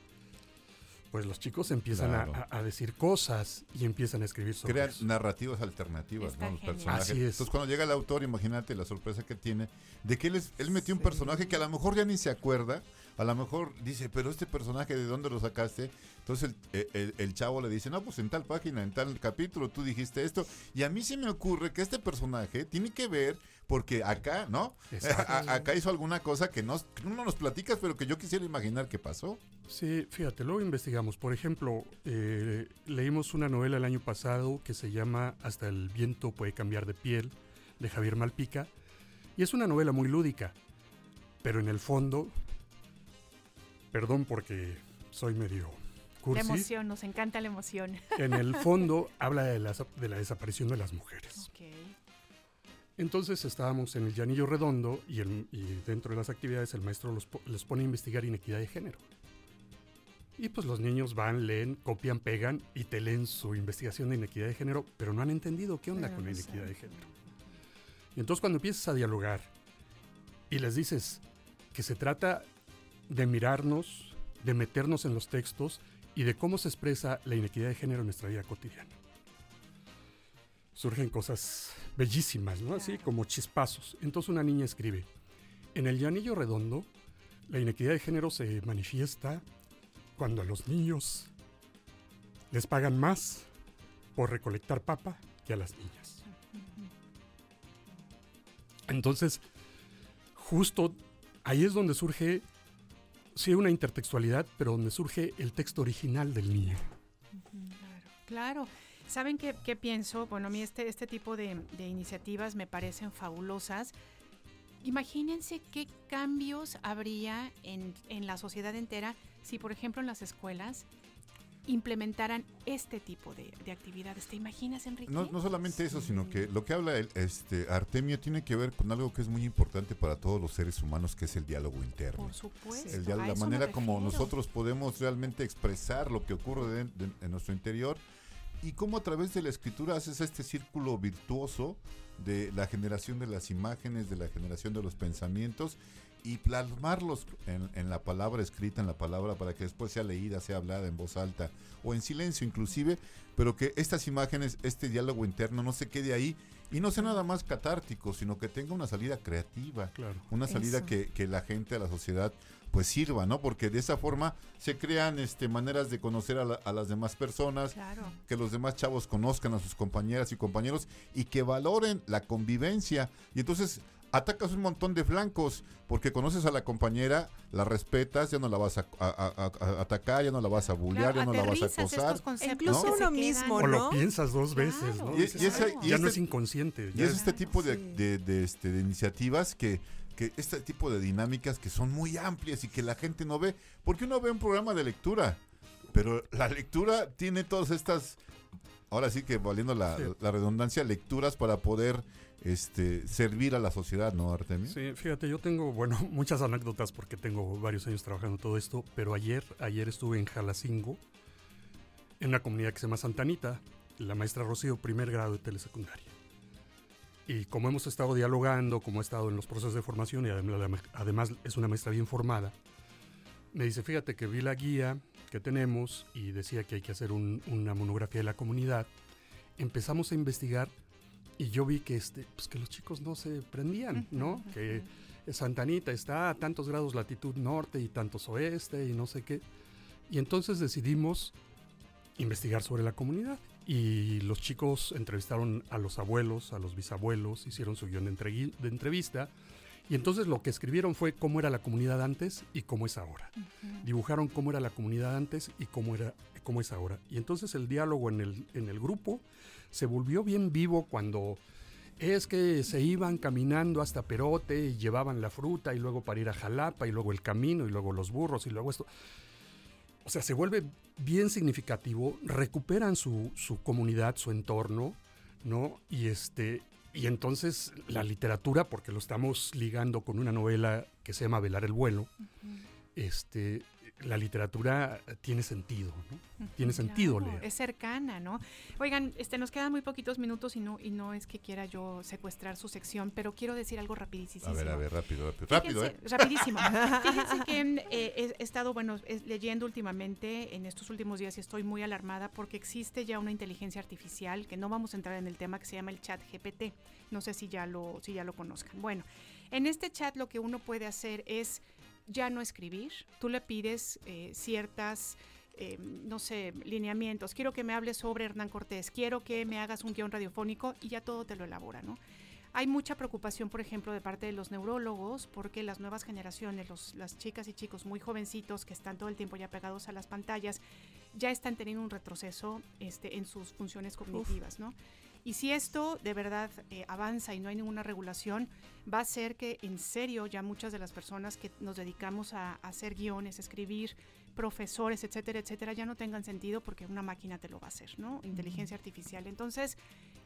Pues los chicos empiezan a- Claro. a, a decir cosas y empiezan a escribir sobre Crean eso. narrativas alternativas, Está ¿no? Los personajes. Así es. Entonces, cuando llega el autor, imagínate la sorpresa que tiene de que él, es- él metió un personaje que a lo mejor ya ni se acuerda. A lo mejor dice, pero este personaje, ¿de dónde lo sacaste? Entonces el, el- chavo le dice, no, pues en tal página, en tal capítulo, tú dijiste esto. Y a mí se me ocurre que este personaje tiene que ver, porque acá, ¿no? Exacto. A- acá hizo alguna cosa que no, que no nos platicas, pero que yo quisiera imaginar que pasó. Sí, fíjate, luego investigamos. Por ejemplo, eh, leímos una novela el año pasado que se llama Hasta el viento puede cambiar de piel, de Javier Malpica. Y es una novela muy lúdica, pero en el fondo, perdón porque soy medio La cursi, emoción, nos encanta la emoción. en el fondo habla de la, de la desaparición de las mujeres. Ok. Entonces estábamos en el Llanillo Redondo y, el- y dentro de las actividades el maestro los, les pone a investigar inequidad de género. Y pues los niños van, leen, copian, pegan y te leen su investigación de inequidad de género, pero no han entendido qué onda Pero con la inequidad de género. Y entonces cuando empiezas a dialogar y les dices que se trata de mirarnos, de meternos en los textos y de cómo se expresa la inequidad de género en nuestra vida cotidiana. Surgen cosas bellísimas, ¿no? Así como chispazos. Entonces una niña escribe, en el llanillo redondo, la inequidad de género se manifiesta cuando a los niños les pagan más por recolectar papa que a las niñas. Entonces, justo ahí es donde surge, sí, una intertextualidad, pero donde surge el texto original del niño. Claro. ¿Saben qué, qué pienso? Bueno, a mí este, este tipo de, de iniciativas me parecen fabulosas. Imagínense qué cambios habría en, en la sociedad entera si, por ejemplo, en las escuelas implementaran este tipo de, de actividades. ¿Te imaginas, Enrique? No, no solamente eso, sino que lo que habla el, este Artemio tiene que ver con algo que es muy importante para todos los seres humanos, que es el diálogo interno. Por supuesto. El diálogo- a la manera como nosotros podemos realmente expresar lo que ocurre de- de- en nuestro interior y cómo a través de la escritura haces este círculo virtuoso de la generación de las imágenes, de la generación de los pensamientos y plasmarlos en, en la palabra escrita, en la palabra para que después sea leída, sea hablada en voz alta o en silencio inclusive, pero que estas imágenes, este diálogo interno no se quede ahí y no sea nada más catártico, sino que tenga una salida creativa, Claro. una salida que, que la gente, a la sociedad, pues sirva, ¿no? Porque de esa forma se crean este, maneras de conocer a, la- a las demás personas, Claro. que los demás chavos conozcan a sus compañeras y compañeros y que valoren la convivencia. Y entonces atacas un montón de flancos porque conoces a la compañera, la respetas, ya no la vas a, a- a- a- a atacar, ya no la vas a bullear, Claro, ya no la vas a acosar. Incluso uno mismo, O lo ¿no? piensas dos veces, ¿no? Y- y Dices, ese- "Ay, y ya no este- es inconsciente. Y es este tipo de, Sí. de- de, este, de iniciativas que, que este tipo de dinámicas que son muy amplias y que la gente no ve, porque uno ve un programa de lectura, pero la lectura tiene todas estas, ahora sí que valiendo la, Sí. la redundancia, lecturas para poder este, servir a la sociedad, ¿no, Artemio? Sí, fíjate, yo tengo, bueno, muchas anécdotas porque tengo varios años trabajando todo esto, pero ayer, ayer estuve en Jalacingo, en una comunidad que se llama Santanita, la maestra Rocío, primer grado de telesecundaria. Y como hemos estado dialogando, como he estado en los procesos de formación y adem- además es una maestra bien formada, me dice, fíjate que vi la guía que tenemos y decía que hay que hacer un- una monografía de la comunidad. Empezamos a investigar y yo vi que, este, pues que los chicos no se prendían, ¿no? Que Santa Anita está a tantos grados latitud norte y tantos oeste y no sé qué. Y entonces decidimos investigar sobre la comunidad. Y los chicos entrevistaron a los abuelos, a los bisabuelos, hicieron su guion de entrevista. Y entonces lo que escribieron fue cómo era la comunidad antes y cómo es ahora. Dibujaron cómo era la comunidad antes y cómo, era, cómo es ahora. Y entonces el diálogo en el, en el grupo se volvió bien vivo cuando es que se iban caminando hasta Perote y llevaban la fruta y luego para ir a Jalapa y luego el camino y luego los burros y luego esto. O sea, se vuelve bien significativo, recuperan su, su comunidad, su entorno, ¿no? Y este. Y entonces la literatura, porque lo estamos ligando con una novela que se llama Velar el vuelo, este, la literatura tiene sentido, ¿no? Tiene sentido leer. Es cercana, ¿no? Oigan, este, nos quedan muy poquitos minutos y no, y no es que quiera yo secuestrar su sección, pero quiero decir algo rapidísimo. A ver, a ver, rápido, rápido. Rápido, ¿eh? Rapidísimo. Fíjense que eh, he estado, bueno, es- leyendo últimamente, en estos últimos días, y estoy muy alarmada porque existe ya una inteligencia artificial, que no vamos a entrar en el tema, que se llama el chat GPT. No sé si ya lo, si ya lo conozcan. Bueno, en este chat lo que uno puede hacer es ya no escribir. Tú le pides eh, ciertas... eh, no sé, lineamientos. Quiero que me hables sobre Hernán Cortés, quiero que me hagas un guion radiofónico y ya todo te lo elabora, ¿no? Hay mucha preocupación, por ejemplo, de parte de los neurólogos, porque las nuevas generaciones, los, las chicas y chicos muy jovencitos que están todo el tiempo ya pegados a las pantallas, ya están teniendo un retroceso este, en sus funciones cognitivas, ¿no? Y si esto de verdad eh, avanza y no hay ninguna regulación, va a ser que en serio ya muchas de las personas que nos dedicamos a, hacer guiones, escribir, profesores, etcétera, etcétera, ya no tengan sentido porque una máquina te lo va a hacer, ¿no? Inteligencia artificial. Entonces,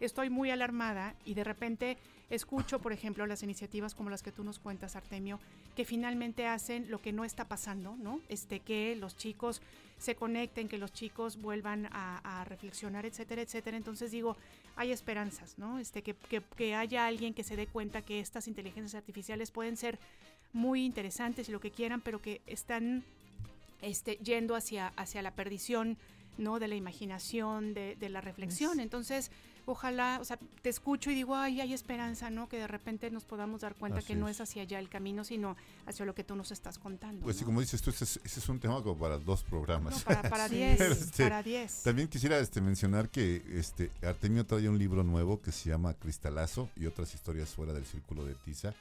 estoy muy alarmada y de repente escucho, por ejemplo, las iniciativas como las que tú nos cuentas, Artemio, que finalmente hacen lo que no está pasando, ¿no? Este, que los chicos se conecten, que los chicos vuelvan a, a reflexionar, etcétera, etcétera. Entonces digo, hay esperanzas, ¿no? Este, que, que, que haya alguien que se dé cuenta que estas inteligencias artificiales pueden ser muy interesantes y lo que quieran, pero que están este, yendo hacia, hacia la perdición, ¿no? De la imaginación, de, de la reflexión. Entonces, ojalá, o sea, te escucho y digo, ay, hay esperanza, ¿no? Que de repente nos podamos dar cuenta Así que no es. es hacia allá el camino, sino hacia lo que tú nos estás contando. Pues sí, como dices tú, ese es, ese es un tema como para dos programas. No, para- para diez, este, para diez. También quisiera este, mencionar que este, Artemio trae un libro nuevo que se llama Cristalazo y otras historias fuera del círculo de tiza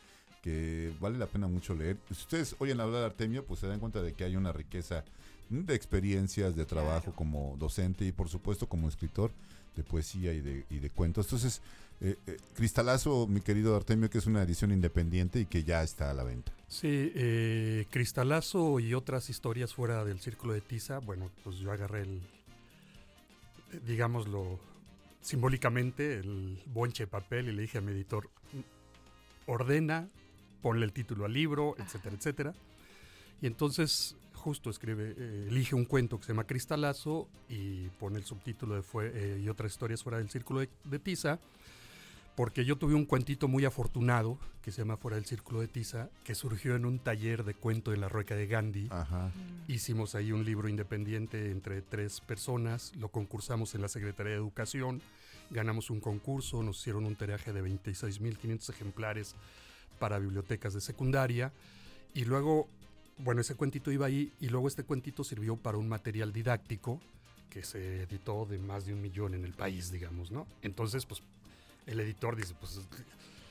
que vale la pena mucho leer. Si ustedes oyen hablar de Artemio, pues se dan cuenta de que hay una riqueza de experiencias, de trabajo como docente y por supuesto como escritor de poesía y de, y de cuentos. Entonces, eh, eh, Cristalazo, mi querido Artemio, que es una edición independiente y que ya está a la venta. Sí, eh, Cristalazo y otras historias fuera del círculo de tiza. Bueno, pues yo agarré el, digámoslo simbólicamente, el bonche de papel y le dije a mi editor, ordena, ponle el título al libro, etcétera, etcétera. Y entonces justo escribe, eh, elige un cuento que se llama Cristalazo y pone el subtítulo de fue, eh, y otras historias fuera del círculo de, de tiza porque yo tuve un cuentito muy afortunado que se llama Fuera del Círculo de Tiza, que surgió en un taller de cuento en la Rueca de Gandhi. Hicimos ahí un libro independiente entre tres personas, lo concursamos en la Secretaría de Educación, ganamos un concurso, nos hicieron un tiraje de 26.500 ejemplares para bibliotecas de secundaria y luego, bueno, ese cuentito iba ahí y luego este cuentito sirvió para un material didáctico que se editó de más de un millón en el país, digamos, ¿no? Entonces, pues el editor dice, pues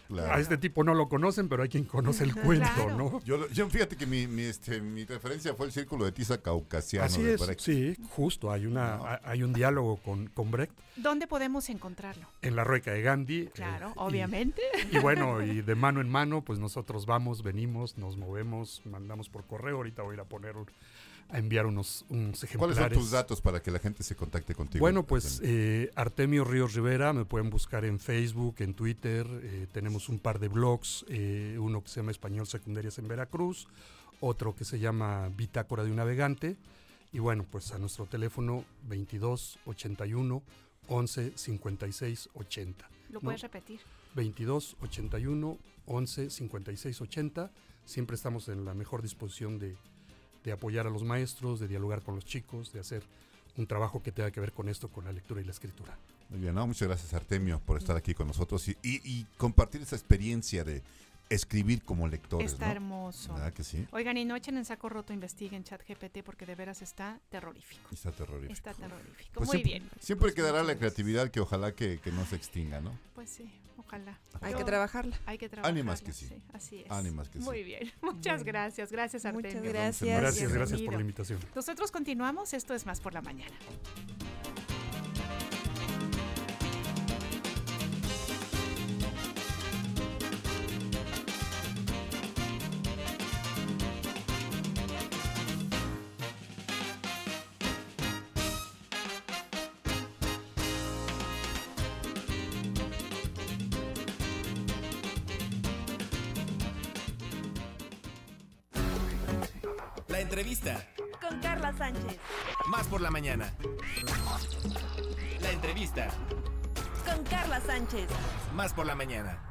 Claro. a este tipo no lo conocen, pero hay quien conoce el cuento, ¿no? Yo, fíjate que mi, mi, este, mi referencia fue el círculo de tiza caucasiano. Así de es, Brecht. sí, justo, hay, una, ha- hay un diálogo con, con Brecht ¿Dónde podemos encontrarlo? en la rueca de Gandhi. eh, Claro, y- obviamente. Y, bueno, y de mano en mano, pues nosotros vamos, venimos, nos movemos, mandamos por correo. Ahorita voy a ir a poner, un- a enviar unos, unos ejemplares. ¿Cuáles son tus datos para que la gente se contacte contigo? Bueno, pues eh, Artemio Ríos Rivera, me pueden buscar en Facebook, en Twitter, eh, tenemos un par de blogs, eh, uno que se llama Español Secundarias en Veracruz, otro que se llama Bitácora de un Navegante, y bueno, pues a nuestro teléfono 22 81 11 56 80. ¿Lo ¿no? puedes repetir? 22 81 11 56 80. Siempre estamos en la mejor disposición de, de apoyar a los maestros, de dialogar con los chicos, de hacer un trabajo que tenga que ver con esto, con la lectura y la escritura. Muy bien, ¿no? muchas gracias Artemio por estar aquí con nosotros y, y- y compartir esa experiencia de escribir como lectores. Está ¿no? hermoso. ¿Verdad que sí? Oigan, y no echen en saco roto, investiguen chat GPT porque de veras está terrorífico. Está terrorífico. Está terrorífico. Pues Muy siempre, bien. Siempre quedará la creatividad que ojalá que, que no se extinga, ¿no? Pues sí, ojalá. Hay Yo- que trabajarla. Hay que trabajarla. Ánimas que sí. Así es. Ánimas que sí. Muy bien. Muchas Bueno. gracias. Gracias, Muchas Artemio. gracias. Gracias, gracias por la invitación. Nosotros continuamos. Esto es Más por la Mañana. Mañana. La entrevista. Con Carla Sánchez. Más por la mañana.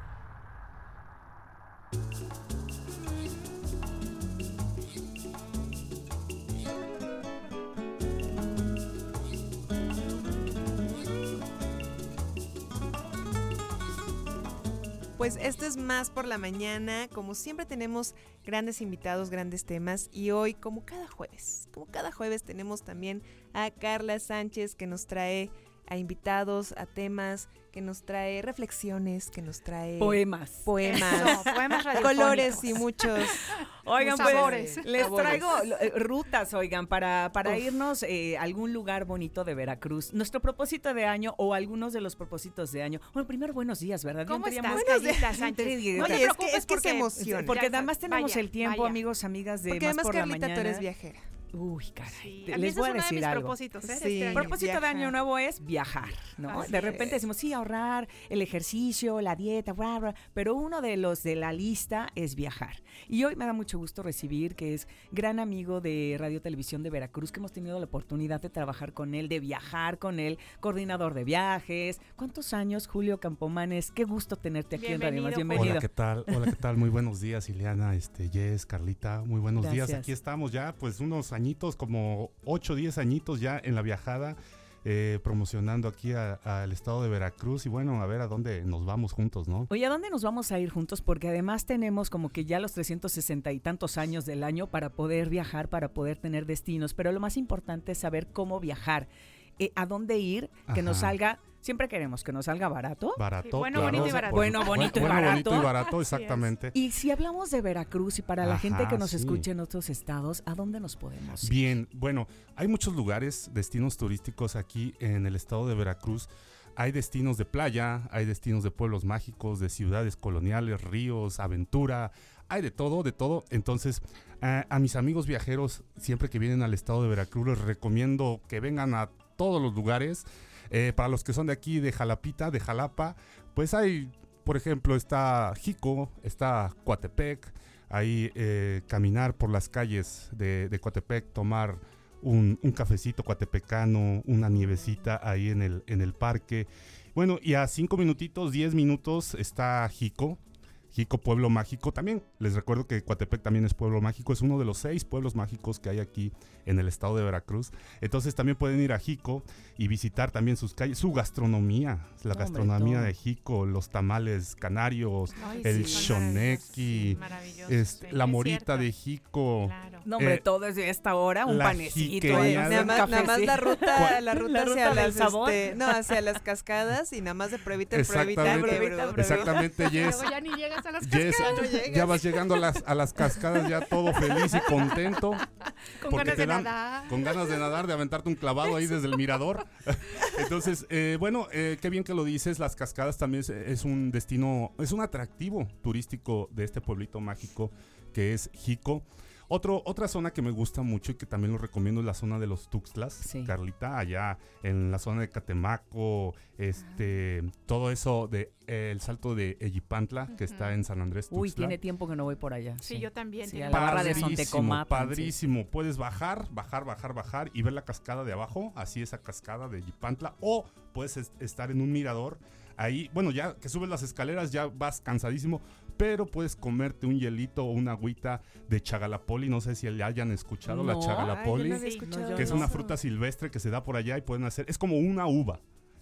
Pues esto es más por la mañana. Como siempre tenemos grandes invitados, grandes temas. Y hoy, como cada jueves, como cada jueves tenemos también a Carla Sánchez que nos trae a invitados, a temas, que nos trae reflexiones, que nos trae Poemas. poemas, Eso, poemas colores y muchos Oigan, pues, sabores. les traigo eh, rutas, oigan, para, para Uf. irnos eh, a algún lugar bonito de Veracruz. Nuestro propósito de año o algunos de los propósitos de año. Bueno, primero buenos días, ¿verdad? ¿Cómo estás, Callita Yo Sánchez? No te Oye, es que- preocupes es que se porque- emociona. Porque además está. tenemos Vaya, el tiempo, vaya. amigos, amigas de Porque Más además por la Carlita, tú mañana. eres viajera. Uy, caray. Sí, te- a mí les voy a es uno de decir mis algo. propósitos, ¿eh? Sí. este propósito de año nuevo es viajar, ¿no? Así de repente es. decimos, sí, ahorrar, el ejercicio, la dieta, bla, bla, pero uno de los de la lista es viajar. Y hoy me da mucho gusto recibir que es gran amigo de Radio Televisión de Veracruz, que hemos tenido la oportunidad de trabajar con él, de viajar con él, coordinador de viajes. ¿Cuántos años, Julio Campomanes? Qué gusto tenerte aquí en Radio Más. Bienvenido. Hola, ¿qué tal? Hola, ¿qué tal? Muy buenos días, Ileana, este, Jess, Carlita. Muy buenos días. Aquí estamos ya, pues unos añitos, como 8 o 10 añitos ya en la viajada, eh, promocionando aquí al estado de Veracruz. Y bueno, a ver a dónde nos vamos juntos, ¿no? Oye, ¿a dónde nos vamos a ir juntos? Porque además tenemos como que ya los 360 y tantos años del año para poder viajar, para poder tener destinos, pero lo más importante es saber cómo viajar, eh, a dónde ir, que nos salga, siempre queremos que nos salga barato. Barato. bueno, claro. bonito y barato. Bueno, bonito y Bueno, bonito y barato. exactamente. Y si hablamos de Veracruz y para la gente que nos sí. escucha en otros estados, ¿a dónde nos podemos ir? Bien, bueno, hay muchos lugares, destinos turísticos aquí en el estado de Veracruz. Hay destinos de playa, hay destinos de pueblos mágicos, de ciudades coloniales, ríos, aventura, hay de todo, de todo. Entonces, a mis amigos viajeros, siempre que vienen al estado de Veracruz, les recomiendo que vengan a todos los lugares. Eh, para los que son de aquí, de Jalapita, de Jalapa, pues hay, por ejemplo, está Jico, está Coatepec, ahí eh, caminar por las calles de, de Coatepec, tomar un, cafecito coatepecano, una nievecita ahí en el, en el parque. Bueno, y a cinco minutitos, diez minutos está Jico. Jico, pueblo mágico. También les recuerdo que Coatepec también es pueblo mágico. Es uno de los seis pueblos mágicos que hay aquí en el estado de Veracruz. Entonces también pueden ir a Jico y visitar también sus calles, su gastronomía, la gastronomía de Jico, los tamales canarios, Ay, el sí, shoneki, es- la es morita cierto. de Jico. Claro. No, hombre, Eh, todo desde esta hora, un panecito. Nada más, nada más la ruta, la ruta La hacia ruta del las sabor. este, no, hacia las cascadas y nada más de pruebita pruebita, Exactamente, pruebita, pruebita. exactamente, Jess. Luego ya ni llegas a las Jess, cascadas. ya vas llegando a las, a las cascadas ya todo feliz y contento. Con ganas de dan- nadar. Con ganas de nadar, de aventarte un clavado ahí desde el mirador. Entonces, eh, bueno, eh, qué bien que lo dices. Las cascadas también es, es un destino, es un atractivo turístico de este pueblito mágico que es Jico. Otro, otra zona que me gusta mucho y que también lo recomiendo es la zona de los Tuxtlas, Sí. Carlita, allá en la zona de Catemaco, este, todo eso de eh, el salto de Ejipantla, que está en San Andrés Uy, Tuxtla. tiene tiempo que no voy por allá. Sí, yo también. Sí, a la barra de Padrísimo, Sontecomapan, sí. padrísimo. Puedes bajar, bajar, bajar, bajar y ver la cascada de abajo, así esa cascada de Yipantla, o puedes es- estar en un mirador Ahí, bueno, ya que subes las escaleras ya vas cansadísimo, pero puedes comerte un hielito o una agüita de chagalapoli. No sé si le hayan escuchado la chagalapoli, Ay, yo no había escuchado que es una fruta silvestre que se da por allá y pueden hacer. Es como una uva.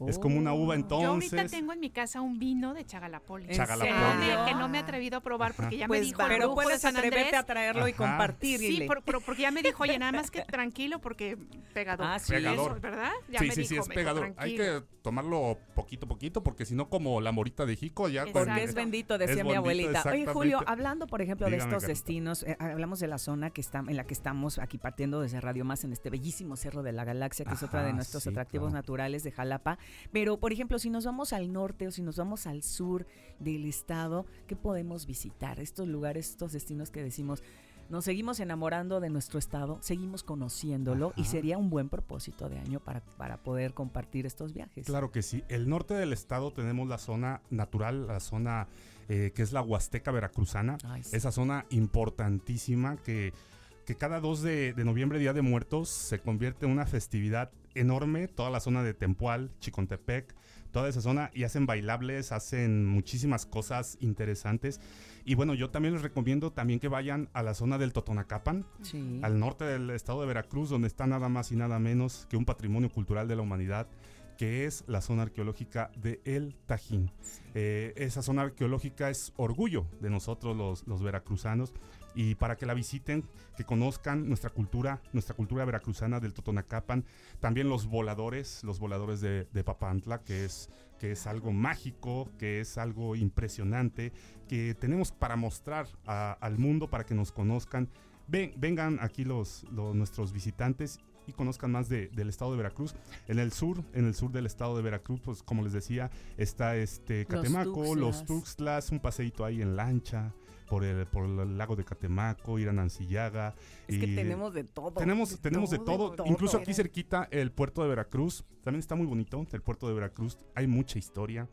Es como una uva, Yo entonces. ahorita tengo en mi casa un vino de Chagalapoli. ¿En Chagalapoli. Que no, me, serio? que no me he atrevido a probar porque ya Pues me dijo va. el Pero puedes San atreverte Andrés. a traerlo y Ajá. compartirle. Sí, por- por- porque ya me dijo, oye, nada más que tranquilo porque pegador. Ah, sí. Pegador. Eso, ¿Verdad? Ya sí, me sí, dijo, sí, es me dijo, pegador. Hay que tomarlo poquito a poquito, porque si no, como la morita de Jico, ya. con- es bendito, decía es mi abuelita. Oye. Julio, hablando, por ejemplo, de estos destinos, eh, hablamos de la zona que está, en la que estamos aquí partiendo desde Radio Más, en este bellísimo Cerro de la Galaxia, que es otra de nuestros sí, atractivos claro. naturales de Jalapa. Pero, por ejemplo, si nos vamos al norte o si nos vamos al sur del estado, ¿qué podemos visitar? Estos lugares, estos destinos que decimos, nos seguimos enamorando de nuestro estado, seguimos conociéndolo y sería un buen propósito de año para, para poder compartir estos viajes. Claro que sí. El norte del estado tenemos la zona natural, la zona eh, que es la Huasteca Veracruzana. Ay, sí. Esa zona importantísima que, que cada 2 de, de noviembre, Día de Muertos, se convierte en una festividad enorme. Toda la zona de Tempual, Chicontepec, toda esa zona y hacen bailables, hacen muchísimas cosas interesantes. Y bueno, yo también les recomiendo también que vayan a la zona del Totonacapan, Sí. al norte del estado de Veracruz, donde está nada más y nada menos que un patrimonio cultural de la humanidad, que es la zona arqueológica de El Tajín. Eh, esa zona arqueológica es orgullo de nosotros los, los veracruzanos y para que la visiten, que conozcan nuestra cultura, nuestra cultura veracruzana del Totonacapan, también los voladores, los voladores de, de Papantla, que es, que es algo mágico, que es algo impresionante, que tenemos para mostrar a- al mundo, para que nos conozcan. Ven- vengan aquí los, los- nuestros visitantes y conozcan más de- del estado de Veracruz. En el sur, en el sur del estado de Veracruz, pues como les decía, está este Catemaco, los. Tuxtlas, un paseíto ahí en lancha por el, por el lago de Catemaco, ir a Nancillaga. Es que y- tenemos de todo. tenemos, tenemos de todo, todo. incluso aquí cerquita el puerto de Veracruz, también está muy bonito, el puerto de Veracruz, hay mucha historia.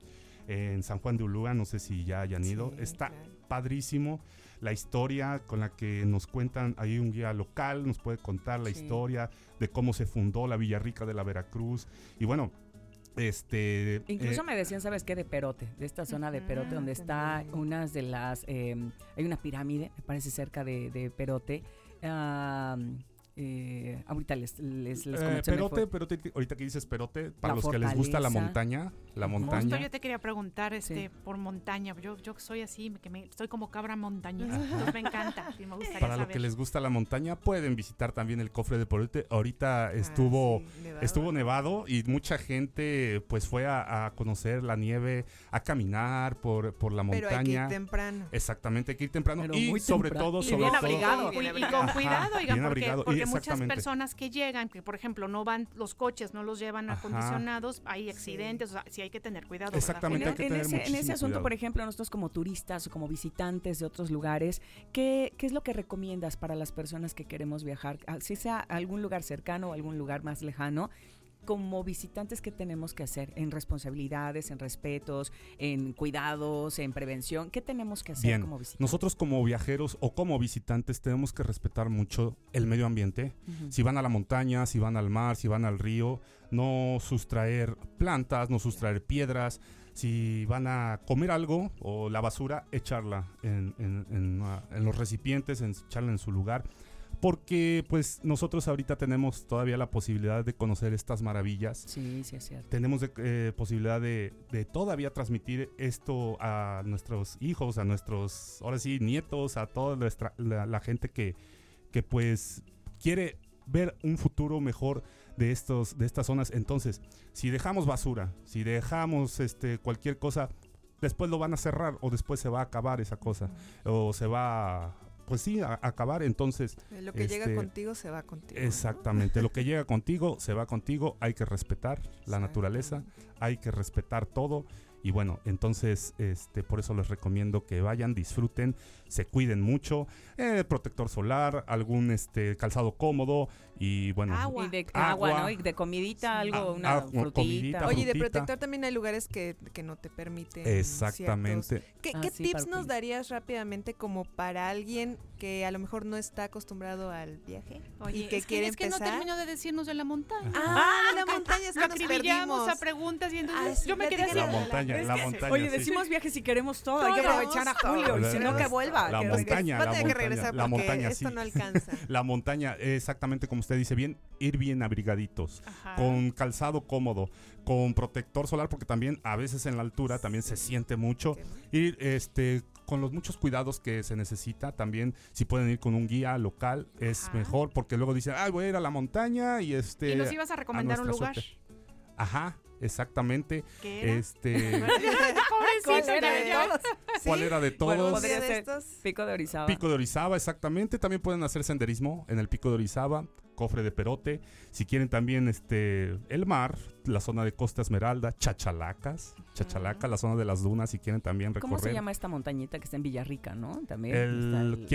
En San Juan de Ulúa, no sé si ya hayan ido, Sí, está claro. padrísimo la historia con la que nos cuentan, hay un guía local, nos puede contar la Sí. historia de cómo se fundó la Villarrica de la Veracruz. Y bueno, este... Incluso eh, me decían, ¿sabes qué? De Perote, de esta zona de Perote, donde está unas de las. eh, hay una pirámide, me parece cerca de, de Perote. Ah, eh, ahorita les, les, les eh, perote, perote, ahorita que dices perote, para La los que les gusta la montaña, la montaña. Justo yo te quería preguntar este Sí. por montaña. Yo, yo soy así, que me, estoy como cabra montañesa. Me encanta. y me gustaría Para lo saber. que les gusta la montaña, pueden visitar también el cofre de Perote. Ahorita estuvo, Ah, sí, nevado. estuvo nevado y mucha gente pues fue a, a conocer la nieve, a caminar por, por la Pero hay que ir montaña. temprano. Exactamente, hay que ir temprano Pero y muy sobre temprano. todo, Y sobre bien todo, abrigado. Bien Y, y con cuidado, oigan, bien porque, abrigado, y porque muchas personas que llegan, que por ejemplo no van, los coches no los llevan Ajá. acondicionados, hay accidentes, o sea, sí hay que tener cuidado. ¿verdad, Exactamente, hay que en, tener ese, en ese asunto, cuidado. por ejemplo, nosotros como turistas o como visitantes de otros lugares, ¿qué, qué es lo que recomiendas para las personas que queremos viajar? Ah, Si sea a algún lugar cercano o algún lugar más lejano, como visitantes, ¿qué tenemos que hacer en responsabilidades, en respetos, en cuidados, en prevención? ¿Qué tenemos que hacer Bien, como visitantes? nosotros como viajeros o como visitantes tenemos que respetar mucho el medio ambiente. Si van a la montaña, si van al mar, si van al río, no sustraer plantas, no sustraer piedras. Si van a comer algo o la basura, echarla en, en- en, ah, en los recipientes, en, echarla en su lugar. Porque pues nosotros ahorita tenemos todavía la posibilidad de conocer estas maravillas. Sí, sí, es cierto. Tenemos de- eh, posibilidad de, de todavía transmitir esto a nuestros hijos, a nuestros, ahora sí, nietos, a toda nuestra, la, la gente que, que pues quiere ver un futuro mejor de estos de estas zonas. Entonces, si dejamos basura, si dejamos este cualquier cosa, después lo van a cerrar o después se va a acabar esa cosa o se va a- pues sí, a, acabar, entonces Lo que llega este, contigo se va contigo. ¿no? Exactamente, lo que llega contigo se va contigo, hay que respetar la naturaleza, hay que respetar todo y bueno, entonces este por eso les recomiendo que vayan, disfruten, se cuiden mucho, eh, protector solar, algún este calzado cómodo y bueno, Agua. Y de agua, Agua. ¿no? Y de comidita, algo, Ah, una ah, frutita. comidita, Oye, y de protector también hay lugares que, que no te permiten. exactamente. ciertos- ¿Qué, Ah, qué sí, tips nos darías rápidamente como para alguien que a lo mejor no está acostumbrado al viaje Oye, y que es quiere es que no terminó de decirnos de la montaña. Ah, la montaña es que nos acribillamos perdimos. a preguntas y entonces Ah, sí, yo me quedé La montaña. la que- montaña. Oye, decimos viajes si queremos todo. Hay que aprovechar a Julio. Y si no, que vuelva. La que montaña, la que montaña, regresar la porque montaña, esto no alcanza. La montaña, exactamente como usted dice, bien, ir bien abrigaditos, Ajá. con calzado cómodo, con protector solar, porque también a veces en la altura también se siente mucho. Ir este, con los muchos cuidados que se necesita, también si pueden ir con un guía local es Ajá. mejor, porque luego dicen, ay, voy a ir a la montaña y este... Y nos ibas a recomendar un lugar. suerte". Ajá, exactamente. ¿Qué era? Este, ¿Cuál era de todos? ¿Cuál era de Bueno, todos? podría de ser estos? Pico de Orizaba. Pico de Orizaba, exactamente. También pueden hacer senderismo en el Pico de Orizaba, Cofre de Perote. Si quieren también este el mar, la zona de Costa Esmeralda, Chachalacas, Chachalaca, la zona de las dunas, si quieren también recorrer. ¿Cómo se llama esta montañita que está en Villarrica, no? También. El el-.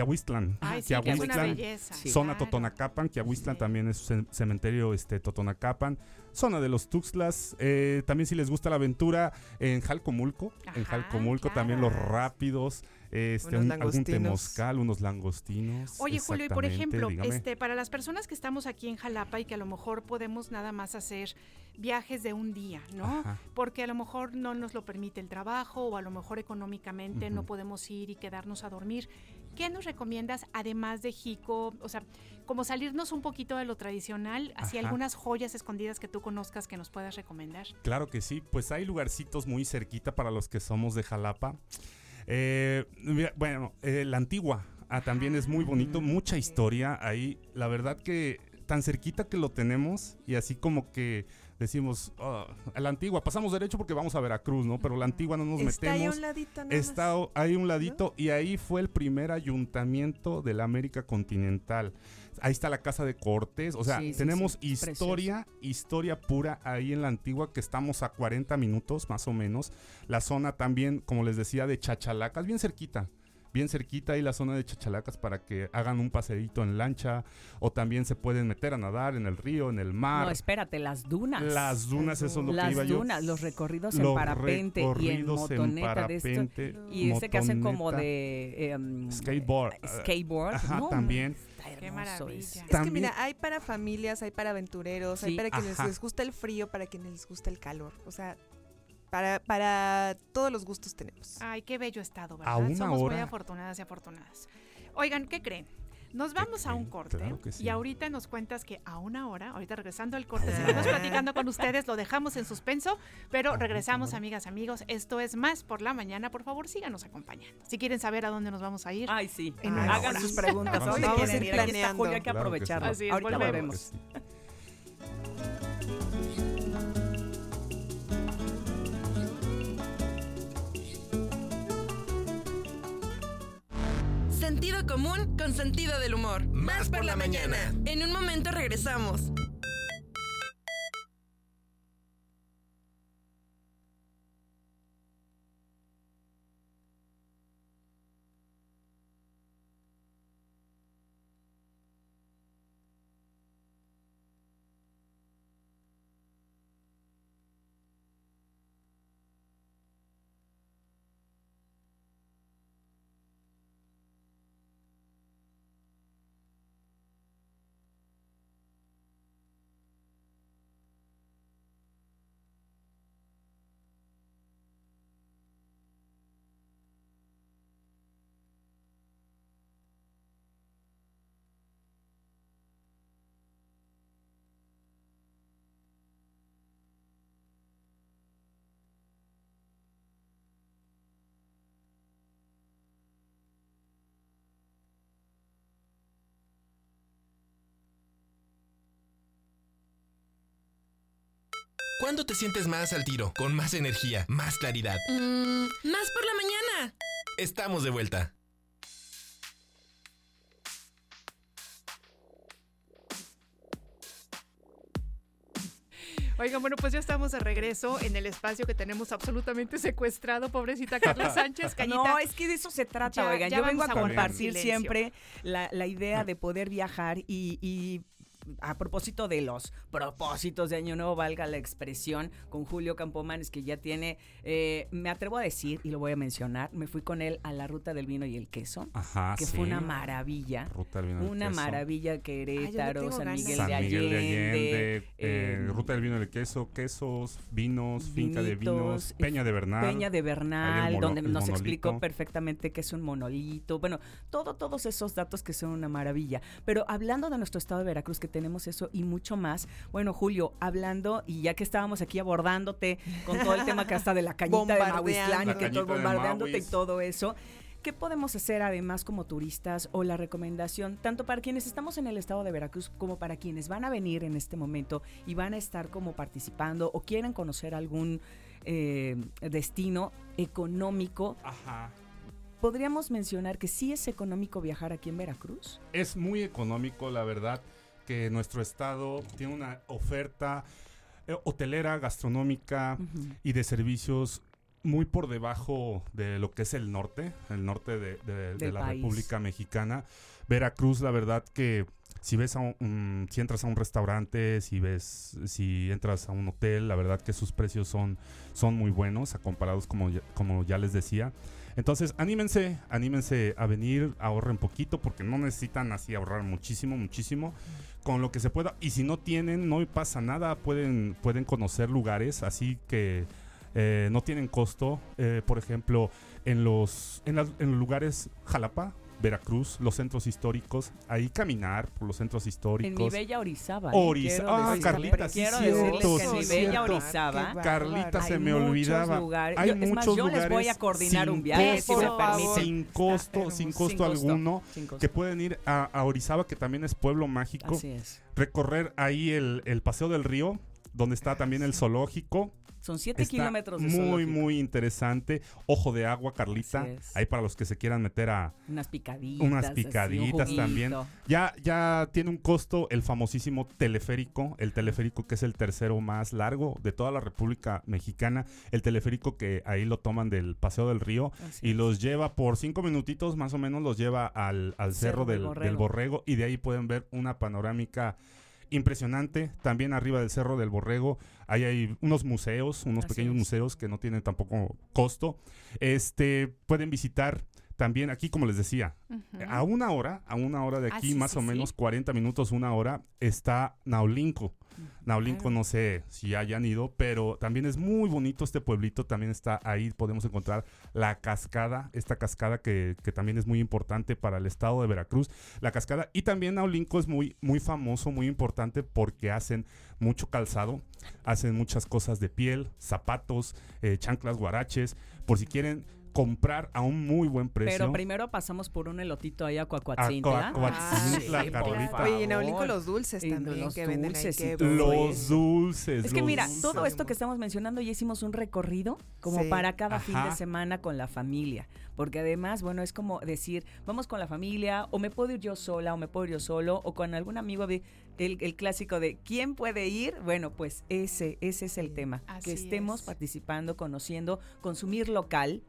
Ay, sí, que es una Quiahuistlan, belleza. Zona Claro. Totonacapan, Quiahuistlan también es ce- cementerio este, Totonacapan. Zona de los Tuxtlas. eh, también si les gusta la aventura en Jalcomulco. en Jalcomulco también los rápidos. Este, un- algún temoscal, unos langostinos. Oye, Julio, y por ejemplo, dígame. este, para las personas que estamos aquí en Jalapa y que a lo mejor podemos nada más hacer viajes de un día, ¿no? Ajá. Porque a lo mejor no nos lo permite el trabajo o a lo mejor económicamente no podemos ir y quedarnos a dormir. ¿Qué nos recomiendas además de Jico? O sea, como salirnos un poquito de lo tradicional, así Ajá. algunas joyas escondidas que tú conozcas que nos puedas recomendar. Claro que sí, pues hay lugarcitos muy cerquita para los que somos de Jalapa. Eh, bueno, eh, la antigua ah, también es muy bonito, mucha historia ahí. La verdad que tan cerquita que lo tenemos y así como que decimos, "Ah, a la antigua, pasamos derecho porque vamos a Veracruz, ¿no? Pero la antigua no nos Está ahí metemos. un ladito nada Está ahí un ladito y ahí fue el primer ayuntamiento de la América continental. Ahí está la casa de Cortés, o sea, Sí, tenemos sí, historia, historia pura ahí en la antigua que estamos a 40 minutos más o menos. La zona también, como les decía, de Chachalacas, bien cerquita. Bien cerquita ahí la zona de Chachalacas para que hagan un paseíto en lancha o también se pueden meter a nadar en el río, en el mar. No, espérate, las dunas. Las dunas, eso es lo las que iba yo. dunas, los recorridos en parapente y en recorridos en motoneta de esto. parapente, Y este que hacen como de em, skateboard. skateboard. Ajá, No, también. Qué maravilla. Es que mira, hay para familias, hay para aventureros, hay para quienes Ajá. les gusta el frío, para quienes les gusta el calor. O sea, para, para todos los gustos tenemos. Ay, qué bello estado, A ¿verdad? una Somos muy hora. afortunadas y afortunadas. Oigan, ¿qué creen? Nos vamos a un corte Claro que sí. y ahorita nos cuentas que a una hora, ahorita regresando al corte, seguimos platicando con ustedes, lo dejamos en suspenso, pero regresamos, amigas, amigos. Esto es más por la mañana. Por favor, síganos acompañando. Si quieren saber a dónde nos vamos a ir, Ay, sí. En Ay, una Hagan sus preguntas. Vamos hay que Claro que sí. aprovecharlo. Así es, Ahorita volvemos. Sentido común con sentido del humor. Más por la mañana. En un momento regresamos. ¿Cuándo te sientes más al tiro? Con más energía, más claridad. Mm, más por la mañana. Estamos de vuelta. Oigan, bueno, pues ya estamos de regreso en el espacio que tenemos absolutamente secuestrado, pobrecita Carla Sánchez, Cañita. No, es que de eso se trata, Ya- oigan. ya Yo vengo a vamos a guardar compartir silencio. siempre la, la idea de poder viajar y, y a propósito de los propósitos de Año Nuevo, valga la expresión, con Julio Campomanes, que ya tiene, eh, me atrevo a decir, y lo voy a mencionar, me fui con él a la ruta del vino y el queso, Ajá, que sí. fue una maravilla. Ruta del vino y el Una queso. maravilla Querétaro, tengo San. Miguel, San de Miguel Allende. de Allende, eh, em, Ruta del Vino y el Queso, quesos, vinos, finca de vinos, Peña de Bernal. Peña de Bernal, mono- donde nos monolito. explicó perfectamente qué es un monolito. Bueno, todo, todos esos datos que son una maravilla. Pero hablando de nuestro estado de Veracruz, que tenemos eso y mucho más. Bueno, Julio, hablando, y ya que estábamos aquí abordándote con todo el tema que hasta de la cañita de. Mahuislán y que todo bombardeándote y todo eso. ¿Qué podemos hacer además como turistas o la recomendación, tanto para quienes estamos en el estado de Veracruz como para quienes van a venir en este momento y van a estar como participando o quieren conocer algún eh, destino económico? Ajá. ¿Podríamos mencionar que sí es económico viajar aquí en Veracruz? Es muy económico, la verdad, que nuestro estado tiene una oferta eh, hotelera, gastronómica y de servicios muy por debajo de lo que es el norte, el norte de, de- de Del la país. República Mexicana. Veracruz, la verdad que si ves a un, si entras a un restaurante, si ves, si entras a un hotel, la verdad que sus precios son, son muy buenos, a comparados como ya, como ya les decía. Entonces, anímense, anímense a venir, ahorren poquito, porque no necesitan así ahorrar muchísimo, muchísimo, con lo que se pueda. Y si no tienen, no pasa nada, pueden, pueden conocer lugares, así que eh, no tienen costo. Eh, por ejemplo, en los, en, en los lugares Jalapa, Veracruz, los centros históricos, ahí caminar por los centros En históricos. mi bella Orizaba. Oriza- Quiero ah, Carlita, sí, quiero cierto, decirles que en mi bella. Orizaba. Carlita, se me muchos olvidaba. lugares. Hay Yo- es más, muchos yo les voy a coordinar sin un viaje, si me costo, permiten. Sin costo, sin costo Sin costo, alguno. sin costo. Que pueden ir a, a Orizaba, que también es pueblo mágico. Así es. Recorrer ahí el, el Paseo del Río, donde está también el zoológico. Son siete Está kilómetros de muy, zoológico. muy interesante. Ojo de agua, Carlita. Ahí para los que se quieran meter a Unas picaditas. unas así, un picaditas también. Ya, ya tiene un costo el famosísimo teleférico, el teleférico que es el tercero más largo de toda la República Mexicana, el teleférico que ahí lo toman del Paseo del Río Así y es. los lleva por cinco minutitos más o menos, los lleva al, al Cerro cerro, del del, Borrego. del Borrego y de ahí pueden ver una panorámica impresionante. También arriba del Cerro del Borrego ahí hay unos museos, unos Así pequeños es. museos que no tienen tampoco costo. Este pueden visitar también aquí, como les decía, a una hora, a una hora de Ah, aquí, sí, más sí, o sí. menos 40 minutos, una hora, está Naulinco. Naulinco, no sé si hayan ido, pero también es muy bonito este pueblito. También está ahí, podemos encontrar la cascada, esta cascada que, que también es muy importante para el estado de Veracruz. La cascada, y también Naulinco es muy, muy famoso, muy importante porque hacen mucho calzado, hacen muchas cosas de piel, zapatos, eh, chanclas, guaraches, por si quieren comprar a un muy buen precio. Pero primero pasamos por un elotito ahí a A Coacuatzintla. Carlita. favor. Oye, y en Naulinco los dulces Y también los que venden ahí. dulces. Los dulces. Es que mira, dulces. todo esto que estamos mencionando ya hicimos un recorrido como Sí. para cada fin de semana con la familia, porque además, bueno, es como decir, vamos con la familia, o me puedo ir yo sola, o me puedo ir yo solo, o con algún amigo de el, el clásico de ¿quién puede ir? Bueno, pues ese, ese es el tema, que estemos es. participando, conociendo, consumir local,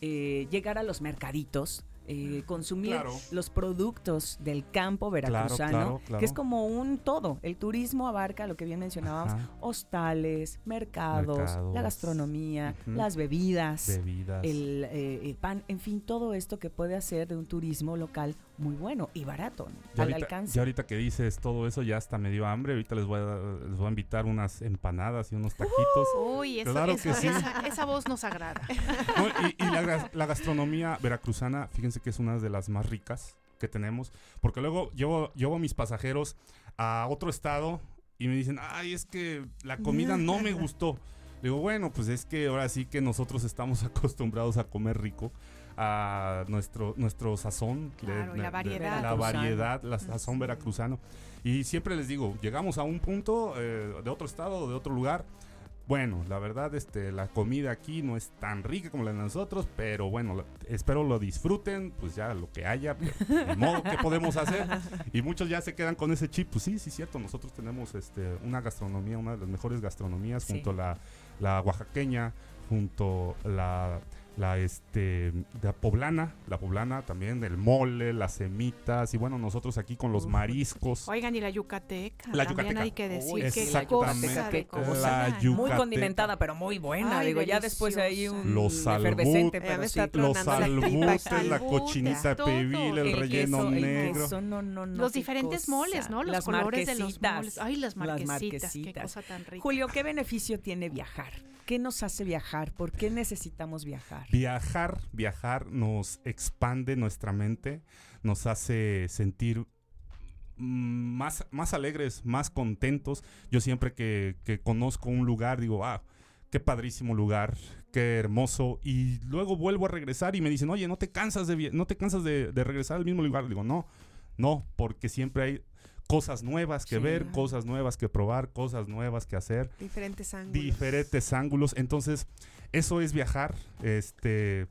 eh, llegar a los mercaditos. eh, consumir Claro. los productos del campo veracruzano, claro, claro. que es como un todo. El turismo abarca lo que bien mencionábamos, Ajá. hostales, mercados, Mercados. la gastronomía, las bebidas, Bebidas. el, eh, el pan, en fin, todo esto que puede hacer de un turismo local muy bueno y barato, al ahorita, alcance. ya ahorita que dices todo eso, ya hasta me dio hambre. Ahorita les voy a, les voy a invitar unas empanadas y unos taquitos. Uy, eso- Claro eso- que sí. esa, esa voz nos agrada. No, y y la gastronomía veracruzana, fíjense que es una de las más ricas que tenemos. Porque luego llevo, llevo a mis pasajeros a otro estado y me dicen, ay, es que la comida no me gustó. Le digo, bueno, pues es que ahora sí que nosotros estamos acostumbrados a comer rico, a nuestro, nuestro sazón, de- Claro, y la de- de- variedad. la variedad, la sazón veracruzano. Y siempre les digo, llegamos a un punto eh, de otro estado, de otro lugar. Bueno, la verdad, este, la comida aquí no es tan rica como la de nosotros, pero bueno, la- espero lo disfruten, pues ya lo que haya, pues, ni modo, ¿qué podemos hacer? Y muchos ya se quedan con ese chip, pues sí, sí, cierto, nosotros tenemos este, una gastronomía, una de las mejores gastronomías, Sí. junto a la, la oaxaqueña, junto la, la este la poblana, la poblana también, el mole, las semitas y bueno, nosotros aquí con los mariscos. Oigan, y la yucateca. La también yucateca. hay que decir Uy, que exactamente. cosa de cosa. La Muy condimentada, pero muy buena. Ay, digo, ya después hay un Los efervescente, albutes, pero sí. los tronando la cochinita pibil, el, El relleno queso, el negro. queso, no, no, no, Los qué diferentes cosa. moles, ¿no? Los Las colores de los moles. Ay, las marquesitas, qué marquesitas. cosa tan rica. Julio, ¿qué beneficio tiene viajar? ¿Qué nos hace viajar? ¿Por qué necesitamos viajar? Viajar, viajar nos expande nuestra mente, nos hace sentir más, más alegres, más contentos. Yo siempre que, que conozco un lugar digo, ah, qué padrísimo lugar, qué hermoso. Y luego vuelvo a regresar y me dicen, oye, ¿no te cansas de, no te cansas de, de regresar al mismo lugar? Digo, no, no, porque siempre hay cosas nuevas que Sí. ver, cosas nuevas que probar, cosas nuevas que hacer Diferentes ángulos. diferentes ángulos. Entonces, eso es viajar, este,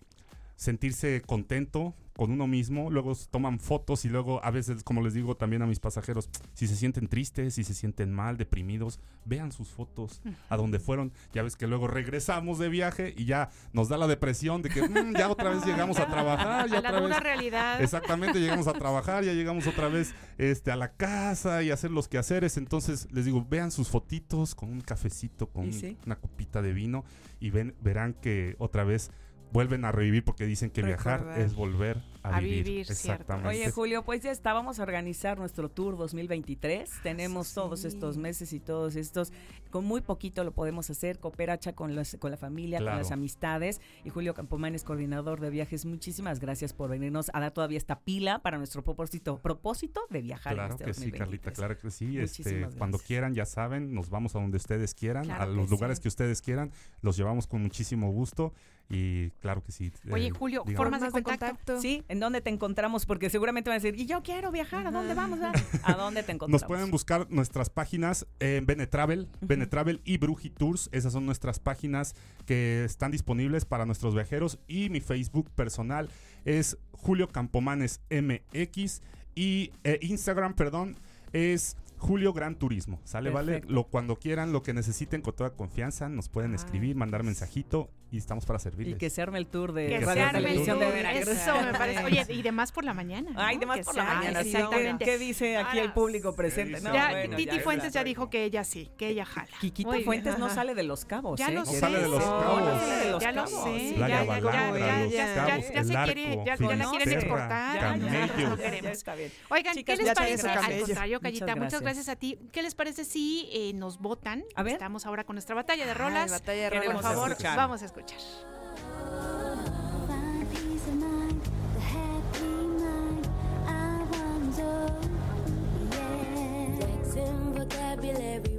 sentirse contento con uno mismo. Luego toman fotos y luego, a veces, como les digo también a mis pasajeros, si se sienten tristes, si se sienten mal, deprimidos, vean sus fotos a donde fueron. Ya ves que luego regresamos de viaje y ya nos da la depresión de que "Mm, ya otra vez llegamos a trabajar. Ya a la otra vez realidad. Exactamente, llegamos a trabajar, ya llegamos otra vez este, a la casa y a hacer los quehaceres. Entonces, les digo, vean sus fotitos con un cafecito, con sí. una copita de vino y ven, verán que otra vez vuelven a revivir porque dicen que viajar es volver a, A vivir. vivir, cierto. Exactamente. Oye, Julio, pues ya está, vamos a organizar nuestro tour 2023. Tenemos todos estos meses y todos estos, con muy poquito lo podemos hacer, cooperacha con, las, con la familia, Claro. con las amistades. Y Julio Campomán es coordinador de viajes. Muchísimas gracias por venirnos a dar todavía esta pila para nuestro propósito, propósito de viajar. en Claro este que sí, 2023. Carlita, claro que sí. Este, cuando quieran, ya saben, nos vamos a donde ustedes quieran, Claro a que los lugares sí. que ustedes quieran, los llevamos con muchísimo gusto y claro que sí. Oye, eh, Julio, formas de Formas de contacto. contacto. Sí, ¿en dónde te encontramos? Porque seguramente van a decir, y yo quiero viajar, ¿a dónde vamos? a? ¿A dónde te encontramos? Nos pueden buscar nuestras páginas en Benetravel, Benetravel y Bruji Tours. Esas son nuestras páginas que están disponibles para nuestros viajeros. Y mi Facebook personal es Julio Campomanes MX. Y eh, Instagram, perdón, es Julio Gran Turismo. ¿Sale? ¿Vale? Lo, cuando quieran, lo que necesiten con toda confianza, nos pueden Ah, escribir, mandar mensajito y estamos para servirles. Y que se arme el tour de Que se arme el Televisión de tour. Veracruz. Eso me parece. Oye, y de más por la mañana. Ay, ¿no? de más Que por la mañana. sí, Exactamente. ¿Qué dice aquí el público presente? No, ya, bueno, Titi ya Fuentes ya dijo que ella sí, que ella jala. Quiquito Muy bien. Fuentes no sale de los cabos. Ya ¿eh? lo No sé. sale de Los Cabos. No sale de los ya lo cabos. sé. Ya, ya, Balandra, ya, Los ya, ya, Cabos, ya se quiere, ya, ya la quieren exportar. Ya, está bien. Oigan, ¿qué les parece? Al contrario, Callita, muchas gracias. Gracias a ti. ¿Qué les parece si eh, nos votan? A ver. Estamos ahora con nuestra batalla de Ay, rolas. batalla de Por rolas. favor, Escuchar. vamos a escuchar. Find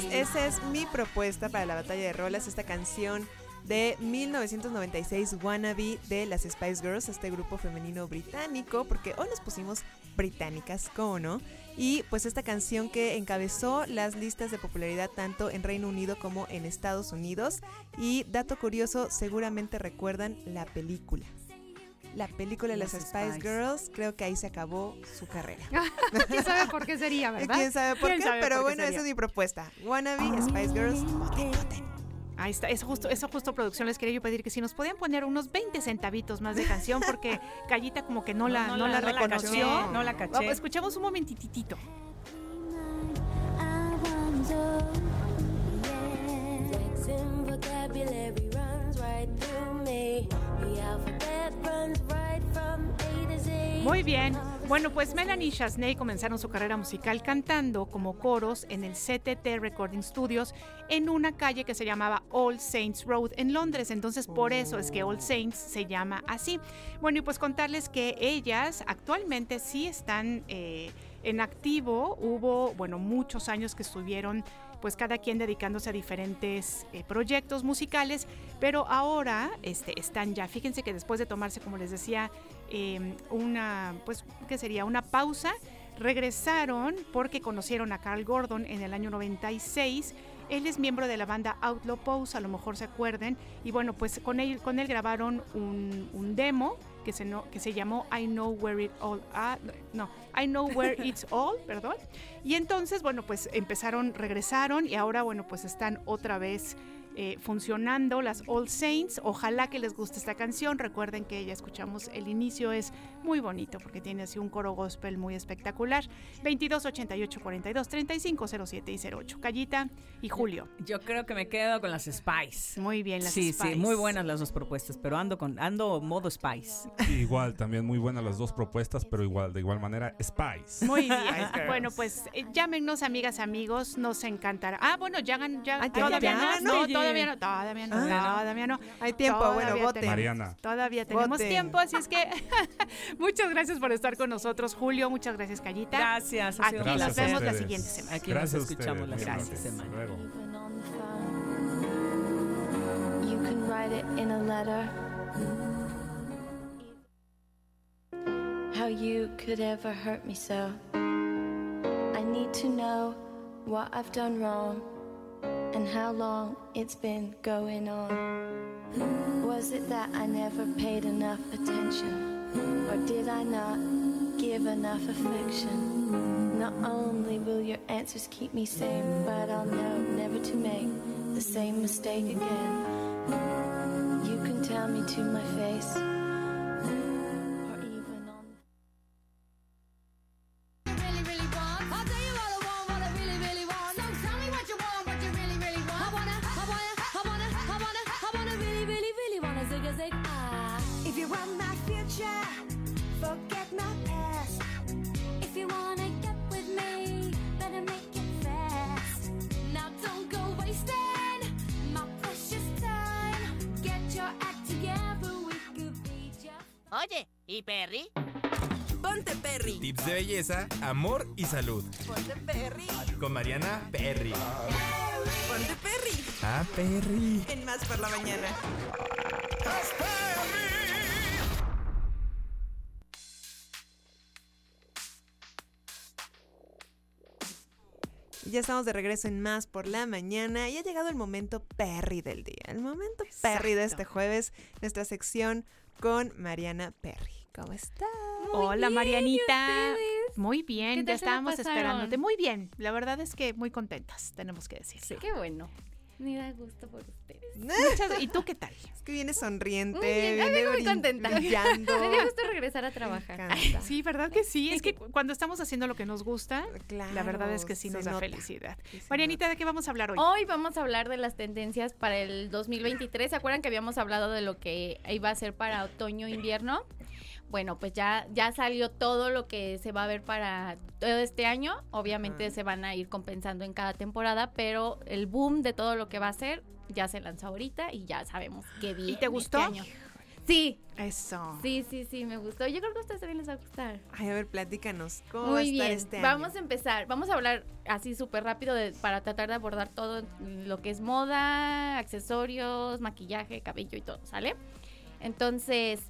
Pues esa es mi propuesta para la batalla de rolas, esta canción de 1996 Wannabe de las Spice Girls, este grupo femenino británico, porque hoy nos pusimos británicas, ¿cómo no? Y pues esta canción que encabezó las listas de popularidad tanto en Reino Unido como en Estados Unidos. Y dato curioso, seguramente recuerdan la película. La película de las, Las Spice, Spice. Girls, creo que ahí se acabó su carrera. ¿Quién sabe por qué sería, verdad? ¿Quién sabe por ¿Quién qué? sabe Pero por qué bueno, esa es mi propuesta. Wannabe, Spice Girls, voten, voten. Ahí está, eso justo, eso justo producción les quería yo pedir que si nos podían poner unos 20 centavitos más de canción porque Callita como que no la, no, la reconoció. caché, no la caché. Vamos, escuchemos un momentitito. Muy bien. Bueno, pues Melanie y Chasney comenzaron su carrera musical cantando como coros en el CTT Recording Studios en una calle que se llamaba All Saints Road en Londres. Entonces, por eso es que All Saints se llama así. Bueno, y pues contarles que ellas actualmente sí están eh, en activo. Hubo, bueno, muchos años que estuvieron pues cada quien dedicándose a diferentes eh, proyectos musicales, pero ahora este, están ya, fíjense que después de tomarse, como les decía, eh, una, pues, ¿qué sería? Una pausa, regresaron porque conocieron a Carl Gordon en el año 96. Él es miembro de la banda Outlaw Pose, a lo mejor se acuerden, y bueno, pues con él, con él grabaron un demo que se, no, que se llamó I Know Where It All, ah, no, I Know Where It's All, perdón. Y entonces, bueno, pues empezaron, regresaron y ahora, bueno, pues están otra vez eh, funcionando las All Saints. Ojalá que les guste esta canción. Recuerden que ya escuchamos el inicio, es muy bonito porque tiene así un coro gospel muy espectacular. 22 88 42 35 07 y 08. Callita y Julio. Yo creo que me quedo con las Spice. Muy bien, las sí, Spice. Sí, muy buenas las dos propuestas, pero ando con ando modo Spice. Igual, también muy buenas las dos propuestas, pero igual, de igual manera, Spice. Muy bien. bueno, pues eh, llámenos, amigas, amigos, nos encantará. Ah, bueno, ya, ya, ya, todavía ya, no, no, todavía no, todavía no, Ah. todavía no. Hay tiempo, Todavía bueno, voten. Mariana. Todavía tenemos Voten. tiempo, así es que muchas gracias por estar con nosotros, Julio. Muchas gracias, Callita. Gracias, Aquí nos Gracias a vemos la siguiente semana. Aquí Gracias nos escuchamos la siguiente semana. luego. Even on the phone, you can write it in a letter. How you could ever hurt me so. I need to know what I've done wrong and how long it's been going on. Was it that I never paid enough attention? Or did I not give enough affection? Not only will your answers keep me sane, but I'll know never to make the same mistake again. You can tell me to my face, belleza, amor y salud. Ponte Perry. Con Mariana Perry. Ponte Perry. Ah, Perry. En más por la mañana. Ya estamos de regreso en Más por la mañana y ha llegado el momento Perry del día. El momento Perry de este jueves, nuestra sección con Mariana Perry. ¿Cómo está? Hola, bien, Marianita. Muy bien, ¿Qué ya estábamos esperándote. Muy bien, la verdad es que muy contentas, tenemos que decir. Qué bueno. Me da gusto por ustedes. Muchas- ¿Y tú qué tal? Es que viene sonriente, Muy bien, ay, viene vengo muy brin- contenta. brillando. Me dio gusto regresar a trabajar. Sí, ¿verdad que sí? Es que cu- cuando estamos haciendo lo que nos gusta, la verdad es que sí nos da nota. felicidad. Marianita, ¿de qué vamos a hablar hoy? Hoy vamos a hablar de las tendencias para el 2023. ¿Se acuerdan que habíamos hablado de lo que iba a ser para otoño-invierno? Bueno, pues ya, ya salió todo lo que se va a ver para todo este año. Obviamente se van a ir compensando en cada temporada, pero el boom de todo lo que va a ser ya se lanzó ahorita y ya sabemos qué viene. ¿Y te gustó? este año. Sí. Eso. Sí, sí, sí, me gustó. Yo creo que a ustedes también les va a gustar. Ay, a ver, platícanos. ¿Cómo va a Muy estar bien, este año? vamos a empezar. Vamos a hablar así súper rápido de- para tratar de abordar todo lo que es moda, accesorios, maquillaje, cabello y todo, ¿sale? Entonces,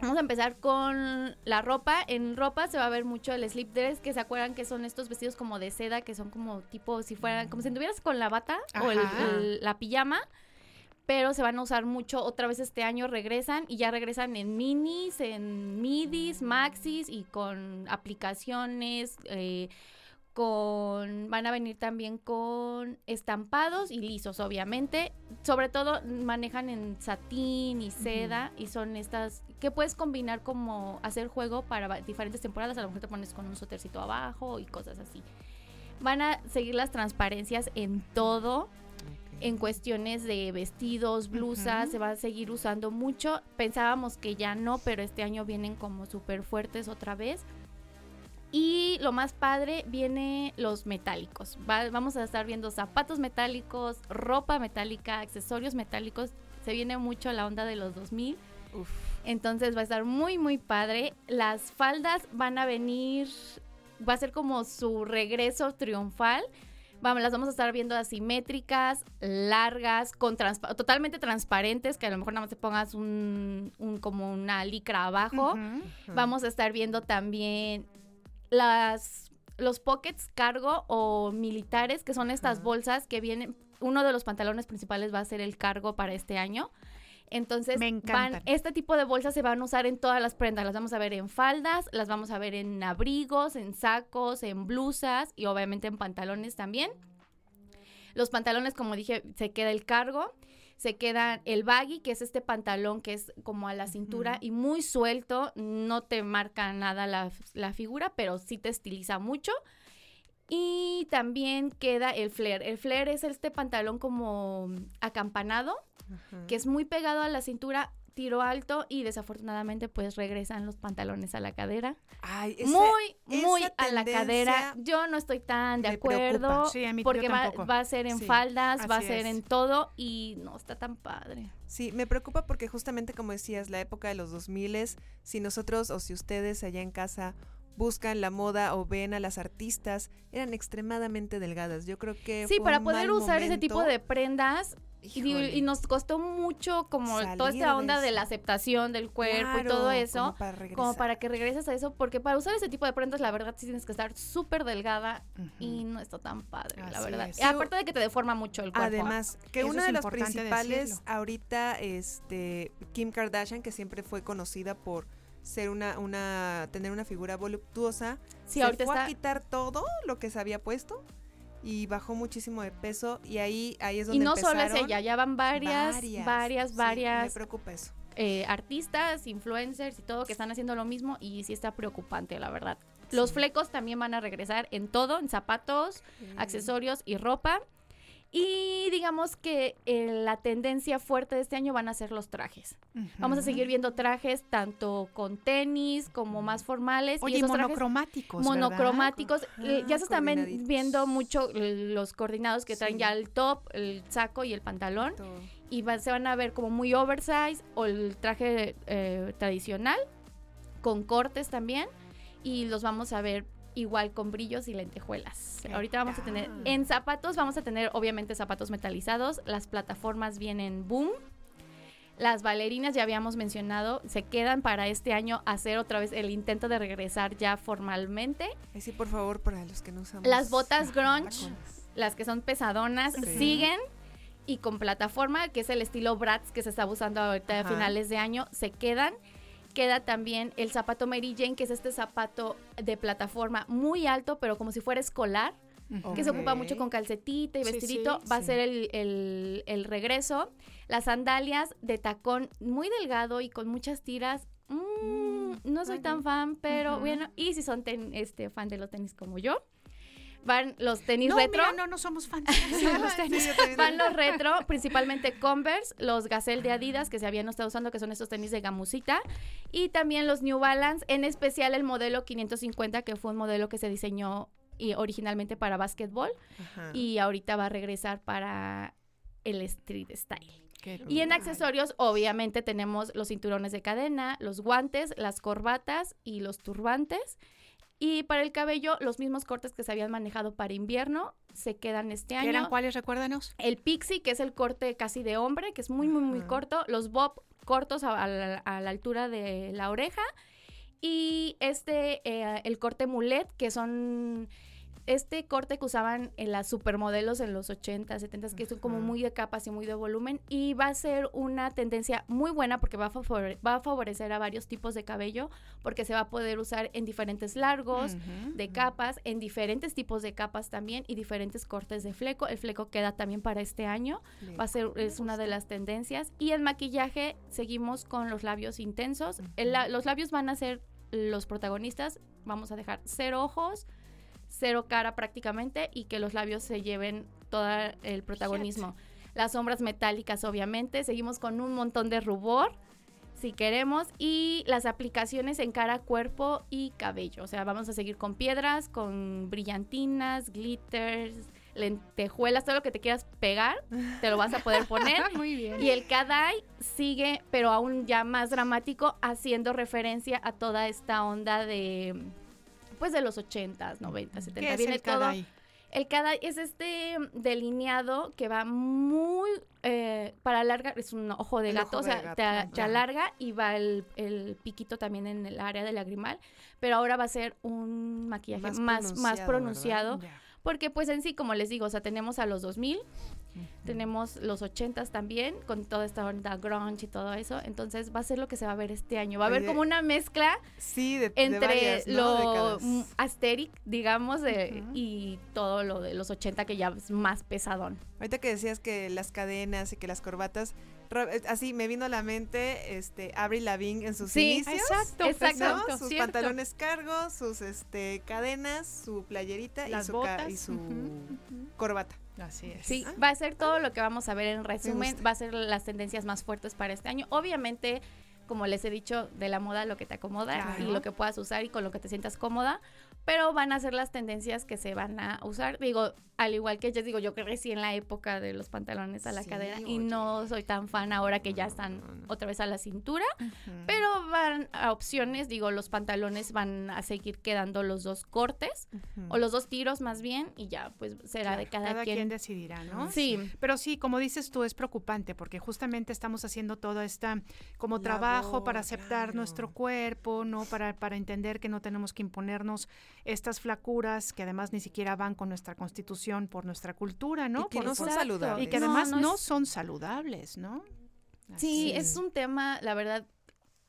vamos a empezar con la ropa. En ropa se va a ver mucho el slip dress, que se acuerdan que son estos vestidos como de seda, que son como tipo, si fueran, como si anduvieras con la bata o el- la pijama. Pero se van a usar mucho, otra vez este año regresan y ya regresan en minis, en midis, maxis y con aplicaciones, eh, con van a venir también con estampados y lisos obviamente. Sobre todo manejan en satín y seda y son estas que puedes combinar como hacer juego para diferentes temporadas. A lo mejor te pones con un suétercito abajo y cosas así. Van a seguir las transparencias en todo en cuestiones de vestidos, blusas, se va a seguir usando mucho. Pensábamos que ya no, pero este año vienen como súper fuertes otra vez. Y lo más padre viene los metálicos. Va- vamos a estar viendo zapatos metálicos, ropa metálica, accesorios metálicos. Se viene mucho la onda de los 2000. Entonces va a estar muy, muy padre. Las faldas van a venir, va a ser como su regreso triunfal. Vamos, las vamos a estar viendo asimétricas, largas, con transpa- totalmente transparentes, que a lo mejor nada más te pongas un, un- como una licra abajo. Vamos a estar viendo también las los pockets cargo o militares, que son estas bolsas que vienen. Uno de los pantalones principales va a ser el cargo para este año. Entonces, Me van, este tipo de bolsas se van a usar en todas las prendas. Las vamos a ver en faldas, las vamos a ver en abrigos, en sacos, en blusas y obviamente en pantalones también. Los pantalones, como dije, se queda el cargo. Se queda el baggy, que es este pantalón que es como a la cintura y muy suelto. No te marca nada la, la figura, pero sí te estiliza mucho. Y también queda el flare. El flare es este pantalón como acampanado, que es muy pegado a la cintura, tiro alto y desafortunadamente pues regresan los pantalones a la cadera. Ay, ese- muy, esa muy a la cadera. Yo no estoy tan de acuerdo Sí, a mí- porque va, va a ser en Sí, faldas, va a ser es. en todo y no está tan padre. Sí, me preocupa porque justamente como decías, la época de los 2000, si nosotros o si ustedes allá en casa buscan la moda o ven a las artistas, eran extremadamente delgadas. Yo creo que Sí, fue para un poder mal usar ese tipo de prendas. Y, digo, Híjole. y nos costó mucho como Salir toda esta onda de la aceptación del cuerpo y todo eso. como para como regresar. para que regreses a eso, porque para usar ese tipo de prendas, la verdad, sí tienes que estar súper delgada y no está tan padre, la verdad. es. Y aparte de que te deforma mucho el cuerpo. Además, que Eso una de las principales decirlo. ahorita, este, Kim Kardashian, que siempre fue conocida por ser una, una, tener una figura voluptuosa, Sí, se ahorita fue a quitar todo lo que se había puesto y bajó muchísimo de peso y ahí, ahí es y donde no solo es ella, ya van varias, varias, varias, sí, varias. me preocupa eso. eh, artistas, influencers y todo que están haciendo lo mismo y sí está preocupante, la verdad. Los flecos también van a regresar en todo, en zapatos, accesorios y ropa. Y digamos que eh, la tendencia fuerte de este año van a ser los trajes. Vamos a seguir viendo trajes tanto con tenis como más formales. Oye, y esos monocromáticos. Monocromáticos. Eh, ya se están viendo mucho eh, los coordinados que traen Sí. ya el top, el saco y el pantalón. Y va- se van a ver como muy oversize o el traje eh, tradicional con cortes también. Y los vamos a ver igual con brillos y lentejuelas. ¿Qué Ahorita vamos a tener en zapatos vamos a tener obviamente zapatos metalizados, las plataformas vienen boom. Las bailarinas ya habíamos mencionado, se quedan para este año hacer otra vez el intento de regresar ya formalmente. Sí, por favor, para los que no usamos. Las botas grunge, tacones. las que son pesadonas, Sí. siguen y con plataforma, que es el estilo Bratz que se está usando ahorita a Ajá. finales de año, se quedan. Queda también el zapato Mary Jane, que es este zapato de plataforma muy alto, pero como si fuera escolar, que se ocupa mucho con calcetita y Sí, vestidito. sí, Va a ser el, el- el regreso. Las sandalias de tacón muy delgado y con muchas tiras. mm, no soy tan fan, pero bueno. Y si son ten- este, fan de los tenis como yo, van los tenis No, retro. mira, no, no somos fans de los tenis. Van los retro, principalmente Converse, los Gazelle de Adidas que se habían estado usando, que son estos tenis de gamusita, y también los New Balance, en especial el modelo 550, que fue un modelo que se diseñó y originalmente para básquetbol Ajá. y ahorita va a regresar para el street style. Qué Y en accesorios, obviamente, tenemos los cinturones de cadena, los guantes, las corbatas y los turbantes. Y para el cabello, los mismos cortes que se habían manejado para invierno se quedan este ¿Qué año. eran cuáles? Recuérdanos. El pixie, que es el corte casi de hombre, que es muy, muy, muy corto. Los bob cortos a, a la, a la altura de la oreja. Y este, eh, el corte mulet, que son este corte que usaban en las supermodelos en los 80, 70, que son como muy de capas y muy de volumen. Y va a ser una tendencia muy buena porque va a, favore- va a favorecer a varios tipos de cabello, porque se va a poder usar en diferentes largos, de capas, en diferentes tipos de capas también y diferentes cortes de fleco. El fleco queda también para este año. Va a ser, es una de las tendencias. Y en maquillaje seguimos con los labios intensos. El la- los labios van a ser los protagonistas. Vamos a dejar cero ojos, cero cara prácticamente y que los labios se lleven todo el protagonismo. Las sombras metálicas, obviamente. Seguimos con un montón de rubor. si queremos y las aplicaciones en cara, cuerpo y cabello. O sea, vamos a seguir con piedras, con brillantinas, glitters, lentejuelas, todo lo que te quieras pegar, te lo vas a poder poner. Muy bien. Y el Kadai sigue, pero aún ya más dramático, haciendo referencia a toda esta onda de pues de los 80s, 90s, 70 ¿Qué es Viene el todo- Kadai? El Kadai es este delineado que va muy eh, para alargar, es un ojo de El gato, ojo o sea, gato, te, alarga y va el, el piquito también en el área del lagrimal, pero ahora va a ser un maquillaje Más más, más, pronunciado. Porque pues en sí, como les digo, o sea, tenemos a los 2000, tenemos los 80s también, con toda esta onda grunge y todo eso, entonces va a ser lo que se va a ver este año, va a haber como una mezcla Sí, de, de entre varias, ¿no? lo asteric, digamos, de- y todo lo de los 80 que ya es más pesadón. Ahorita que decías que las cadenas y que las corbatas, así me vino a la mente este Avril Lavigne en sus Sí, inicios. exacto, ¿no? exacto, Sus cierto. pantalones cargos, sus este cadenas, su playerita y su, botas. y su corbata. Así es. Sí, va a ser todo lo que vamos a ver en resumen, va a ser las tendencias más fuertes para este año. Obviamente, como les he dicho, de la moda lo que te acomoda Claro. y lo que puedas usar y con lo que te sientas cómoda, pero van a ser las tendencias que se van a usar. Digo, al igual que yo digo, yo crecí en la época de los pantalones a la Sí, cadera y no soy tan fan ahora que ya están no, no. otra vez a la cintura. Pero van a opciones, digo, los pantalones van a seguir quedando los dos cortes o los dos tiros más bien y ya pues será de cada, Cada quien. quien decidirá, ¿no? Sí. Pero sí, como dices tú, es preocupante porque justamente estamos haciendo todo esta como trabajo para aceptar claro. nuestro cuerpo, ¿no? Para, para entender que no tenemos que imponernos estas flacuras que además ni siquiera van con nuestra constitución por nuestra cultura, ¿no? Y que Por- no son por- saludables. Y que además no no, es- son saludables, ¿no? Sí, es un tema, la verdad,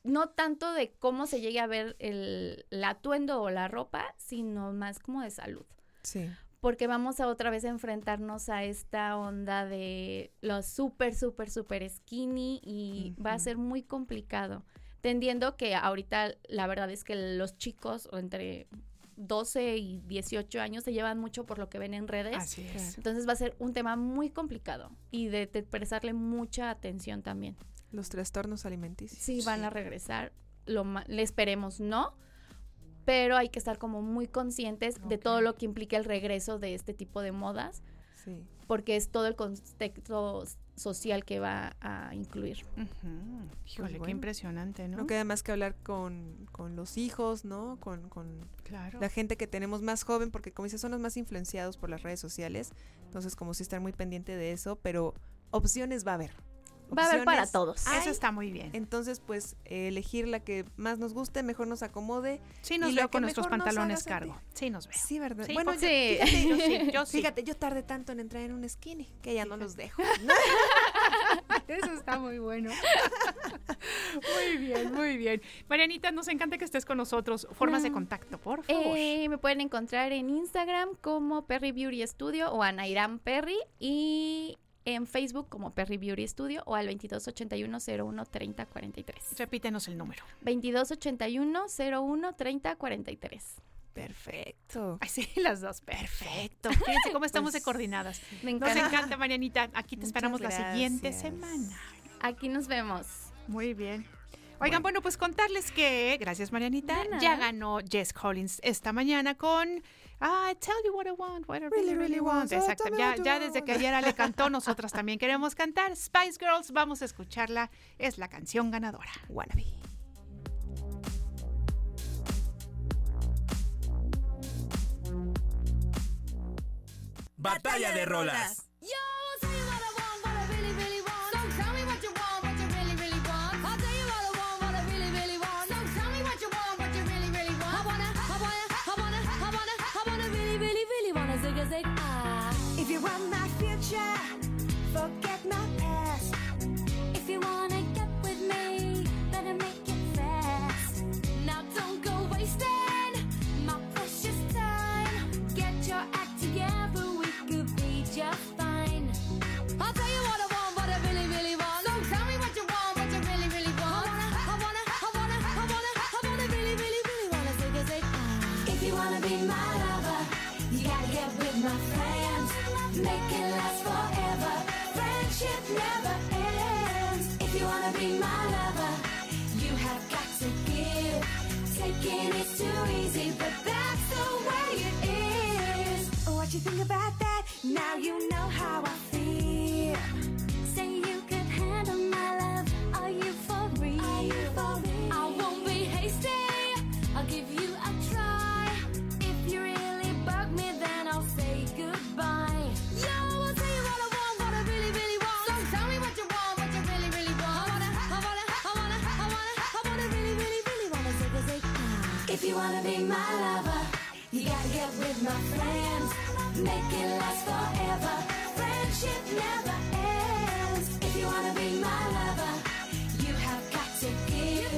no tanto de cómo se llegue a ver el, el atuendo o la ropa, sino más como de salud. Sí. Porque vamos a otra vez a enfrentarnos a esta onda de los súper, súper, súper skinny y va a ser muy complicado. Tendiendo que ahorita la verdad es que los chicos o entre 12 y 18 años se llevan mucho por lo que ven en redes. Así es. Entonces va a ser un tema muy complicado y de, de prestarle mucha atención también. Los trastornos alimenticios. Sí, van a regresar. Lo ma- le esperemos no, pero hay que estar como muy conscientes de todo lo que implica el regreso de este tipo de modas, Sí. porque es todo el contexto social que va a incluir. Ujú. Híjole, qué bueno. impresionante, ¿no? No queda más que hablar con, con los hijos, ¿no? Con, con Claro. la gente que tenemos más joven, porque como dices, son los más influenciados por las redes sociales. Entonces, como sí estar muy pendiente de eso, pero opciones va a haber. Va a haber para todos. Eso está muy bien. Entonces, pues, eh, elegir la que más nos guste, mejor nos acomode. Sí nos y la veo que con nuestros pantalones cargo. Sí nos veo. Sí, ¿verdad? Sí, bueno, yo- Sí. fíjate, Yo sí, yo sí. fíjate, yo tardé tanto en entrar en un skinny que ya no los dejo. Eso está muy bueno. muy bien, muy bien. Marianita, nos encanta que estés con nosotros. Formas de contacto, por favor. Eh, me pueden encontrar en Instagram como Perry Beauty Studio o Anairam Perry y en Facebook como Perry Beauty Studio o al 2281 01 30 43. Repítenos el número. 2281 01 30 43. Perfecto. Ay, sí, las dos. Perfecto. Fíjense cómo estamos de Pues, coordinadas. Me Nos encanta. encanta, Marianita. Aquí te Muchas esperamos la siguiente semana. Aquí nos vemos. Muy bien. Oigan, bueno, pues contarles que, gracias Marianita, ya ganó Jess Collins esta mañana con I tell you what I want, what I really, really want. Oh, Exacto. Ya, desde que ayer le cantó, nosotras también queremos cantar. Spice Girls, vamos a escucharla. Es la canción ganadora. Wannabe. Batalla de rolas. Yo, really wanna zig a zig ah. If you want my future, Now you know how I feel. Say you could handle my love. Are you for real? Are you for real? I won't be hasty. I'll give you a try. If you really bug me, then I'll say goodbye. Yo, I'll tell you what I want, what I really, really want. So tell me what you want, what you really, really want. I wanna, I wanna, I wanna, I wanna, I wanna really, really, really wanna zig a. If you wanna be my lover, you gotta get with my friends. Make it last forever. Friendship never ends. If you wanna be my lover, you have got to give.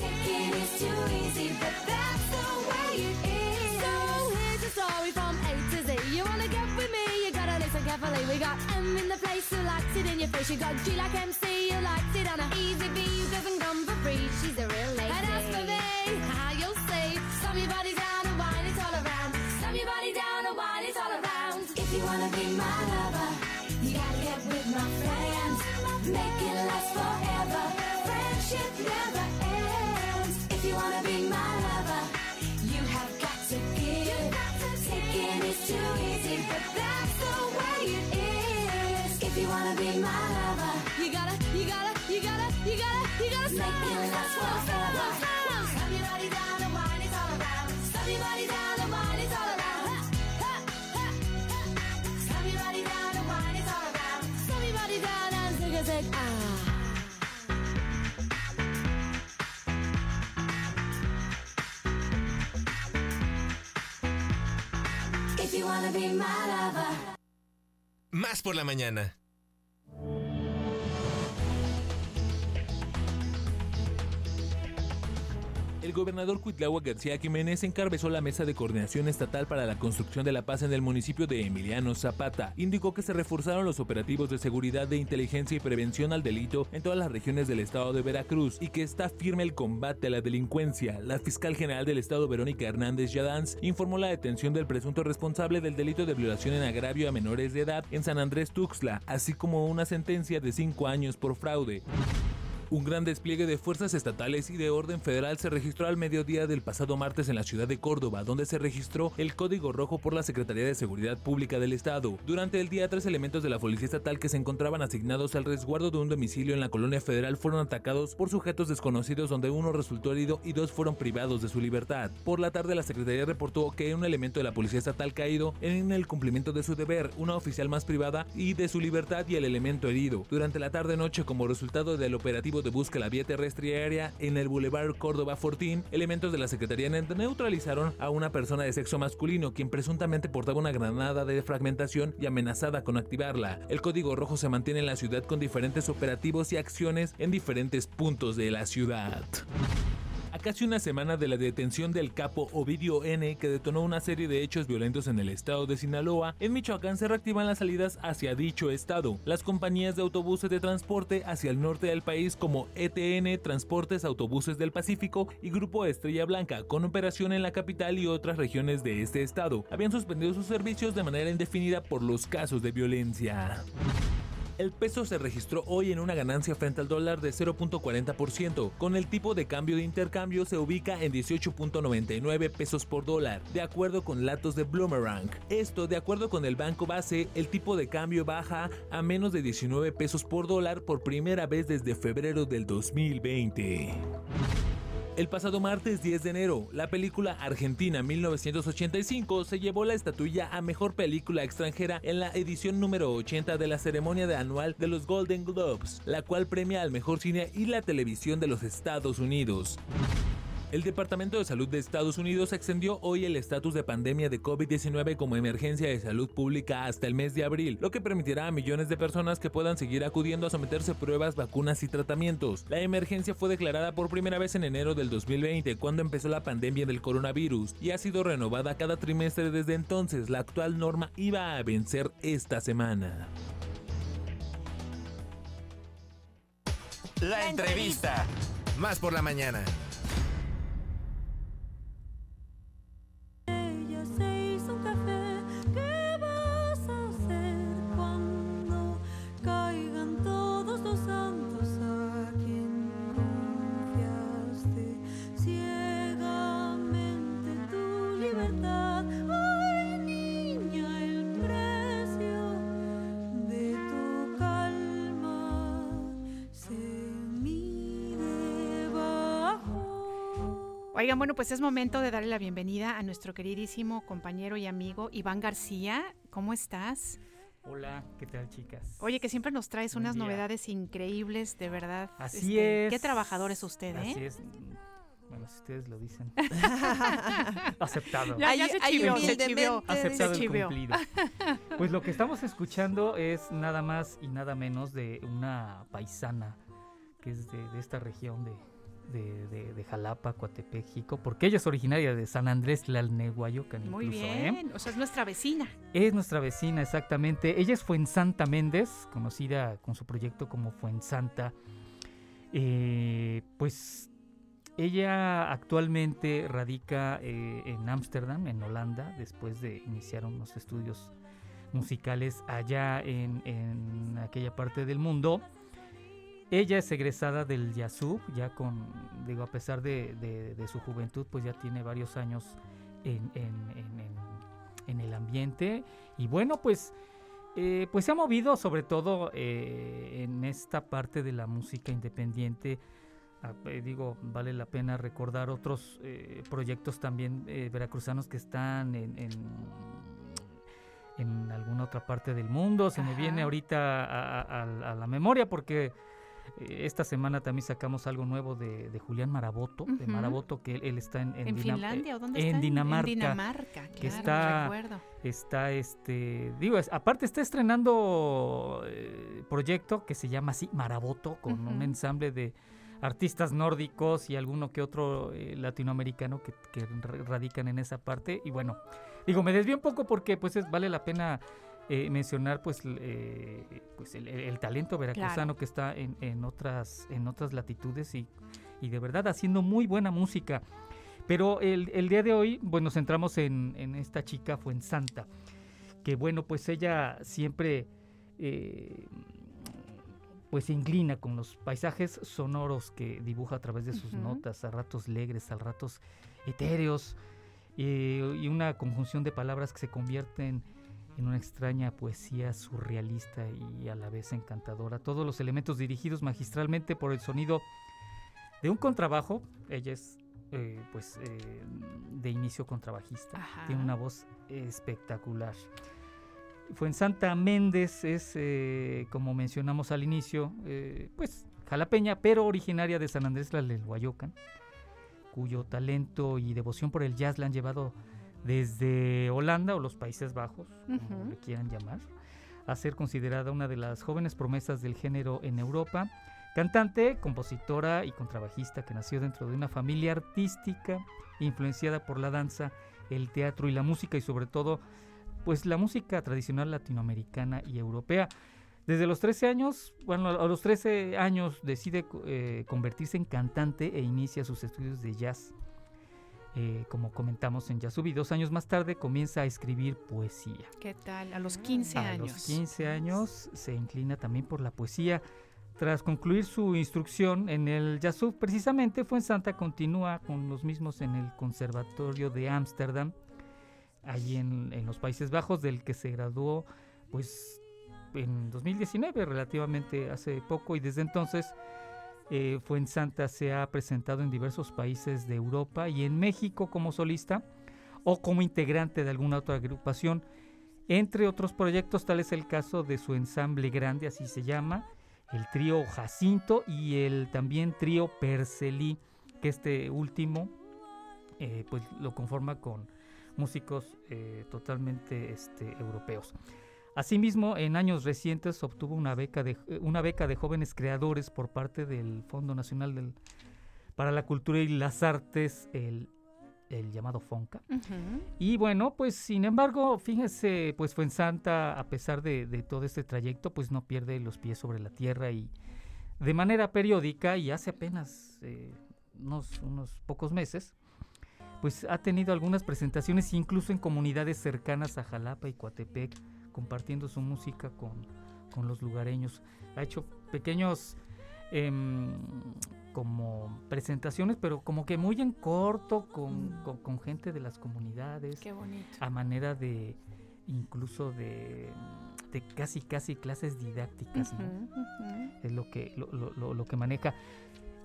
Taking is too easy, but that's the way it is. So here's a story from A to Z. You wanna get with me? You gotta listen carefully. We got M in the place who likes it in your face. You got G like MC, who likes it on a easy B. who doesn't come for free. She's a real lady. And as for me, how you'll see, slam your body down and wine it all around. Slam your body down Friendship never ends. If you wanna be my lover, you have got to give. Taking is too easy, but that's the way it is. If you wanna be my lover, you gotta, you gotta, you gotta, you gotta, you gotta make it last forever. Slam your body down and wine it all around. Slam your body down and wine it all around. Slam your body down and wine it ah. Más por la mañana. El gobernador Cuitlagua García Jiménez encabezó la mesa de coordinación estatal para la construcción de la paz en el municipio de Emiliano Zapata. Indicó que se reforzaron los operativos de seguridad de inteligencia y prevención al delito en todas las regiones del estado de Veracruz y que está firme el combate a la delincuencia. La fiscal general del estado Verónica Hernández Yadanz informó la detención del presunto responsable del delito de violación en agravio a menores de edad en San Andrés Tuxtla, así como una sentencia de cinco años por fraude. Un gran despliegue de fuerzas estatales y de orden federal se registró al mediodía del pasado martes en la ciudad de Córdoba, donde se registró el código rojo por la Secretaría de Seguridad Pública del Estado. Durante el día, tres elementos de la Policía Estatal que se encontraban asignados al resguardo de un domicilio en la colonia federal fueron atacados por sujetos desconocidos, donde uno resultó herido y dos fueron privados de su libertad. Por la tarde, la Secretaría reportó que un elemento de la Policía Estatal caído en el cumplimiento de su deber, una oficial más privada y de su libertad y el elemento herido. Durante la tarde-noche, como resultado del operativo de busca a la vía terrestre y aérea en el Boulevard Córdoba Fortín, elementos de la Secretaría neutralizaron a una persona de sexo masculino quien presuntamente portaba una granada de fragmentación y amenazada con activarla. El código rojo se mantiene en la ciudad con diferentes operativos y acciones en diferentes puntos de la ciudad. A casi una semana de la detención del capo Ovidio N, que detonó una serie de hechos violentos en el estado de Sinaloa, en Michoacán se reactivan las salidas hacia dicho estado. Las compañías de autobuses de transporte hacia el norte del país como ETN, Transportes Autobuses del Pacífico y Grupo Estrella Blanca, con operación en la capital y otras regiones de este estado, habían suspendido sus servicios de manera indefinida por los casos de violencia. El peso se registró hoy en una ganancia frente al dólar de 0.40%, con el tipo de cambio de intercambio se ubica en 18.99 pesos por dólar, de acuerdo con datos de Bloomerang. Esto, de acuerdo con el banco base, el tipo de cambio baja a menos de 19 pesos por dólar por primera vez desde febrero del 2020. El pasado martes 10 de enero, la película Argentina 1985 se llevó la estatuilla a Mejor Película Extranjera en la edición número 80 de la ceremonia anual de los Golden Globes, la cual premia al mejor cine y la televisión de los Estados Unidos. El Departamento de Salud de Estados Unidos extendió hoy el estatus de pandemia de COVID-19 como emergencia de salud pública hasta el mes de abril, lo que permitirá a millones de personas que puedan seguir acudiendo a someterse pruebas, vacunas y tratamientos. La emergencia fue declarada por primera vez en enero del 2020, cuando empezó la pandemia del coronavirus, y ha sido renovada cada trimestre desde entonces. La actual norma iba a vencer esta semana. La entrevista. Más por la mañana. Bueno, pues es momento de darle la bienvenida a nuestro queridísimo compañero y amigo Iván García. ¿Cómo estás? Hola, ¿qué tal chicas? Oye, que siempre nos traes Buen unas día. novedades increíbles, de verdad. Así Este, es. Qué trabajador es usted, ¿eh? Así es. Bueno, si ustedes lo dicen. Aceptado. Ya, ya se chivió, se chivió. Aceptado se chivió. cumplido. Pues lo que estamos escuchando es nada más y nada menos de una paisana que es de, de esta región de, de, de- de Jalapa, Coatepec, Jico, porque ella es originaria de San Andrés Tlalnehuayocan Muy incluso, ¿eh? bien, o sea, es nuestra vecina. Es nuestra vecina, exactamente. Ella es Fuensanta Méndez, conocida con su proyecto como Fuensanta. Eh, pues ella actualmente radica eh, en Ámsterdam, en Holanda, después de iniciar unos estudios musicales allá en, en aquella parte del mundo. Ella es egresada del YASUB, ya con, digo, a pesar de, de- de su juventud, pues ya tiene varios años en, en- en- el ambiente. Y bueno, pues, eh, pues se ha movido sobre todo eh, en esta parte de la música independiente. Ah, eh, digo, vale la pena recordar otros proyectos también veracruzanos que están en, en- en alguna otra parte del mundo. Se me viene ahorita a, a- a- a la memoria porque esta semana también sacamos algo nuevo de, de Julián Maraboto, de. Maraboto, que él, él está en, ¿En Dinam- Finlandia eh, o dónde en está? Dinamarca. En Dinamarca, que claro, está, recuerdo. está este, digo, es- aparte está estrenando eh, proyecto que se llama así Maraboto, con un ensamble de artistas nórdicos y alguno que otro eh, latinoamericano que, que ra- radican en esa parte. Y bueno, digo, me desvío un poco porque pues es- vale la pena eh, mencionar pues, eh, pues el, talento veracruzano Claro. que está en, en otras, en otras latitudes y, y de verdad haciendo muy buena música. Pero el, el día de hoy, bueno, nos centramos en, en esta chica Fuensanta, que bueno, pues ella siempre eh, pues se inclina con los paisajes sonoros que dibuja a través de sus notas, a ratos alegres, a ratos etéreos, eh, y una conjunción de palabras que se convierten en una extraña poesía surrealista y a la vez encantadora. Todos los elementos dirigidos magistralmente por el sonido de un contrabajo. Ella es, eh, pues, eh, de inicio contrabajista. Ajá. Tiene una voz espectacular. Fuensanta Méndez es, eh, como mencionamos al inicio, pues jalapeña, pero originaria de San Andrés Tlalnehuayocan, cuyo talento y devoción por el jazz la han llevado desde Holanda o los Países Bajos, como le quieran llamar, a ser considerada una de las jóvenes promesas del género en Europa. Cantante, compositora y contrabajista que nació dentro de una familia artística influenciada por la danza, el teatro y la música y sobre todo pues la música tradicional latinoamericana y europea. Desde los 13 años, bueno, a los 13 años decide eh, convertirse en cantante e inicia sus estudios de jazz. Eh, como comentamos en Yasubi, dos años más tarde comienza a escribir poesía. ¿Qué tal? A los 15 A años. los 15 años se inclina también por la poesía. Tras concluir su instrucción en el Yasub, precisamente fue en Santa, continúa con los mismos en el Conservatorio de Ámsterdam, allí en, en los Países Bajos, del que se graduó pues en 2019, relativamente hace poco, y desde entonces eh, Fuensanta se ha presentado en diversos países de Europa y en México como solista o como integrante de alguna otra agrupación. Entre otros proyectos, tal es el caso de su ensamble grande, así se llama, el trío Jacinto y el también trío Percelí, que este último eh, pues lo conforma con músicos eh, totalmente este, europeos. Asimismo, en años recientes obtuvo una beca de, una beca de jóvenes creadores por parte del Fondo Nacional del, para la Cultura y las Artes, el, el llamado FONCA. Y bueno, pues sin embargo, fíjese, pues fue en Santa, a pesar de, de todo este trayecto, pues no pierde los pies sobre la tierra y de manera periódica y hace apenas eh, unos, unos pocos meses, pues ha tenido algunas presentaciones incluso en comunidades cercanas a Jalapa y Coatepec, compartiendo su música con, con los lugareños. Ha hecho pequeños em, como presentaciones, pero como que muy en corto, con, con- con gente de las comunidades. Qué bonito. A manera de, incluso de, de casi, casi clases didácticas, ¿no? Es lo que, lo, lo- lo- lo que maneja.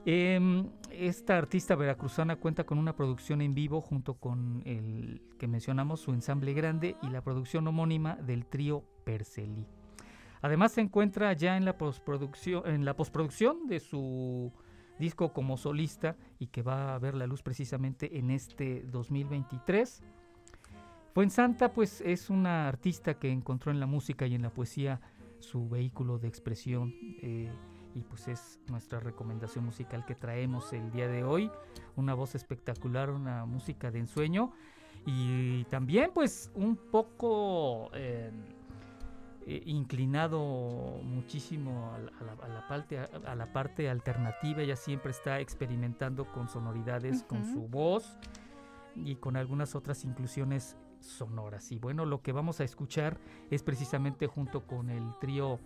Em, esta artista veracruzana cuenta con una producción en vivo junto con el que mencionamos, su ensamble grande y la producción homónima del trío Percelí. Además se encuentra ya en la postproducción, en la postproducción de su disco como solista y que va a ver la luz precisamente en este 2023. Fuensanta pues es una artista que encontró en la música y en la poesía su vehículo de expresión eh, y pues es nuestra recomendación musical que traemos el día de hoy. Una voz espectacular, una música de ensueño y también pues un poco eh, eh, inclinado muchísimo a la, a la- a la parte, a la parte alternativa. Ella siempre está experimentando con sonoridades, con su voz y con algunas otras inclusiones sonoras. Y bueno, lo que vamos a escuchar es precisamente junto con el trío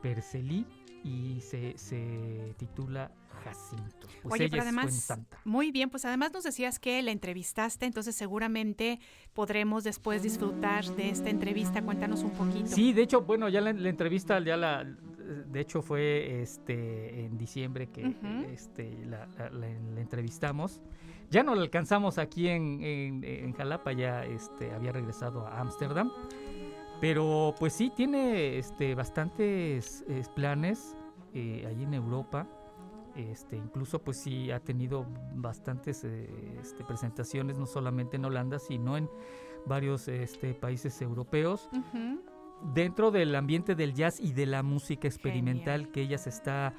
Percelí y se, se titula Jacinto. Pues Oye, ella pero además, muy bien, pues además nos decías que la entrevistaste, entonces seguramente podremos después disfrutar de esta entrevista. Cuéntanos un poquito. Sí, de hecho, bueno, ya la, la entrevista, ya la, de hecho fue este en diciembre que este, la, la- la- la entrevistamos. Ya no la alcanzamos aquí en, en- en Jalapa, ya este, había regresado a Ámsterdam. Pero pues sí, tiene este, bastantes es, planes eh, allí en Europa. Este, incluso pues sí ha tenido bastantes eh, este, presentaciones, no solamente en Holanda, sino en varios este, países europeos dentro del ambiente del jazz y de la música experimental que ella se está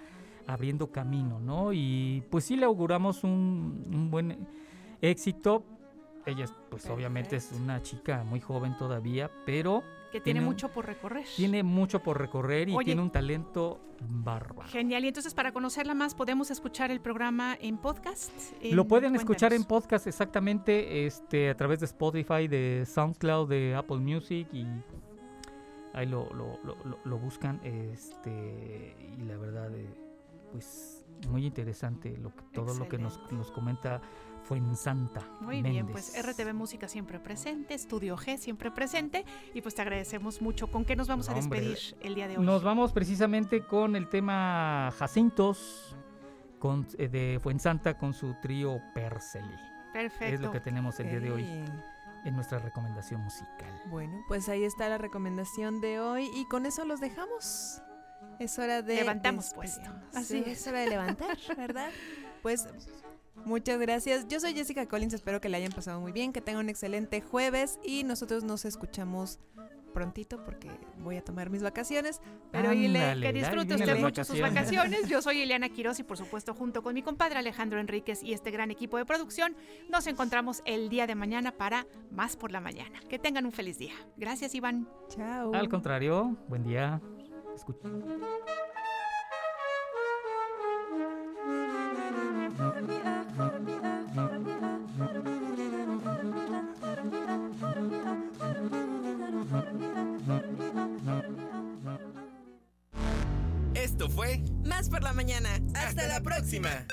abriendo camino, ¿no? Y pues sí le auguramos un, un buen éxito. Ella, es, pues obviamente es una chica muy joven todavía, pero Que tiene mucho por recorrer. tiene mucho por recorrer y Oye. tiene un talento bárbaro. Genial, y entonces para conocerla más podemos escuchar el programa en podcast. Lo En- pueden escuchar en podcast exactamente este, a través de Spotify, de SoundCloud, de Apple Music y ahí lo, lo- lo- lo- lo buscan. Este, y la verdad, eh, pues muy interesante lo que, todo lo que nos, nos comenta Fuensanta. Muy bien, pues RTV Música siempre presente, Estudio G siempre presente, y pues te agradecemos mucho. ¿Con qué nos vamos a Hombre, despedir el día de hoy? Nos vamos precisamente con el tema Jacintos con, eh, de Fuensanta con su trío Perceli. Perfecto. Es lo que tenemos el día de hoy en nuestra recomendación musical. Bueno, pues ahí está la recomendación de hoy y con eso los dejamos. Es hora de Levantamos puesto. Así Sí, es. es hora de levantar, ¿verdad? Pues muchas gracias. Yo soy Jessica Collins, espero que la hayan pasado muy bien, que tengan un excelente jueves y nosotros nos escuchamos prontito porque voy a tomar mis vacaciones. Pero Ile, Ándale, que disfrute usted mucho sus vacaciones. Yo soy Eliana Quiroz y por supuesto junto con mi compadre Alejandro Enríquez y este gran equipo de producción nos encontramos el día de mañana para Más por la Mañana. Que tengan un feliz día. Gracias Iván. Chao. Al contrario, buen día. Escucha. La mañana. Hasta la próxima.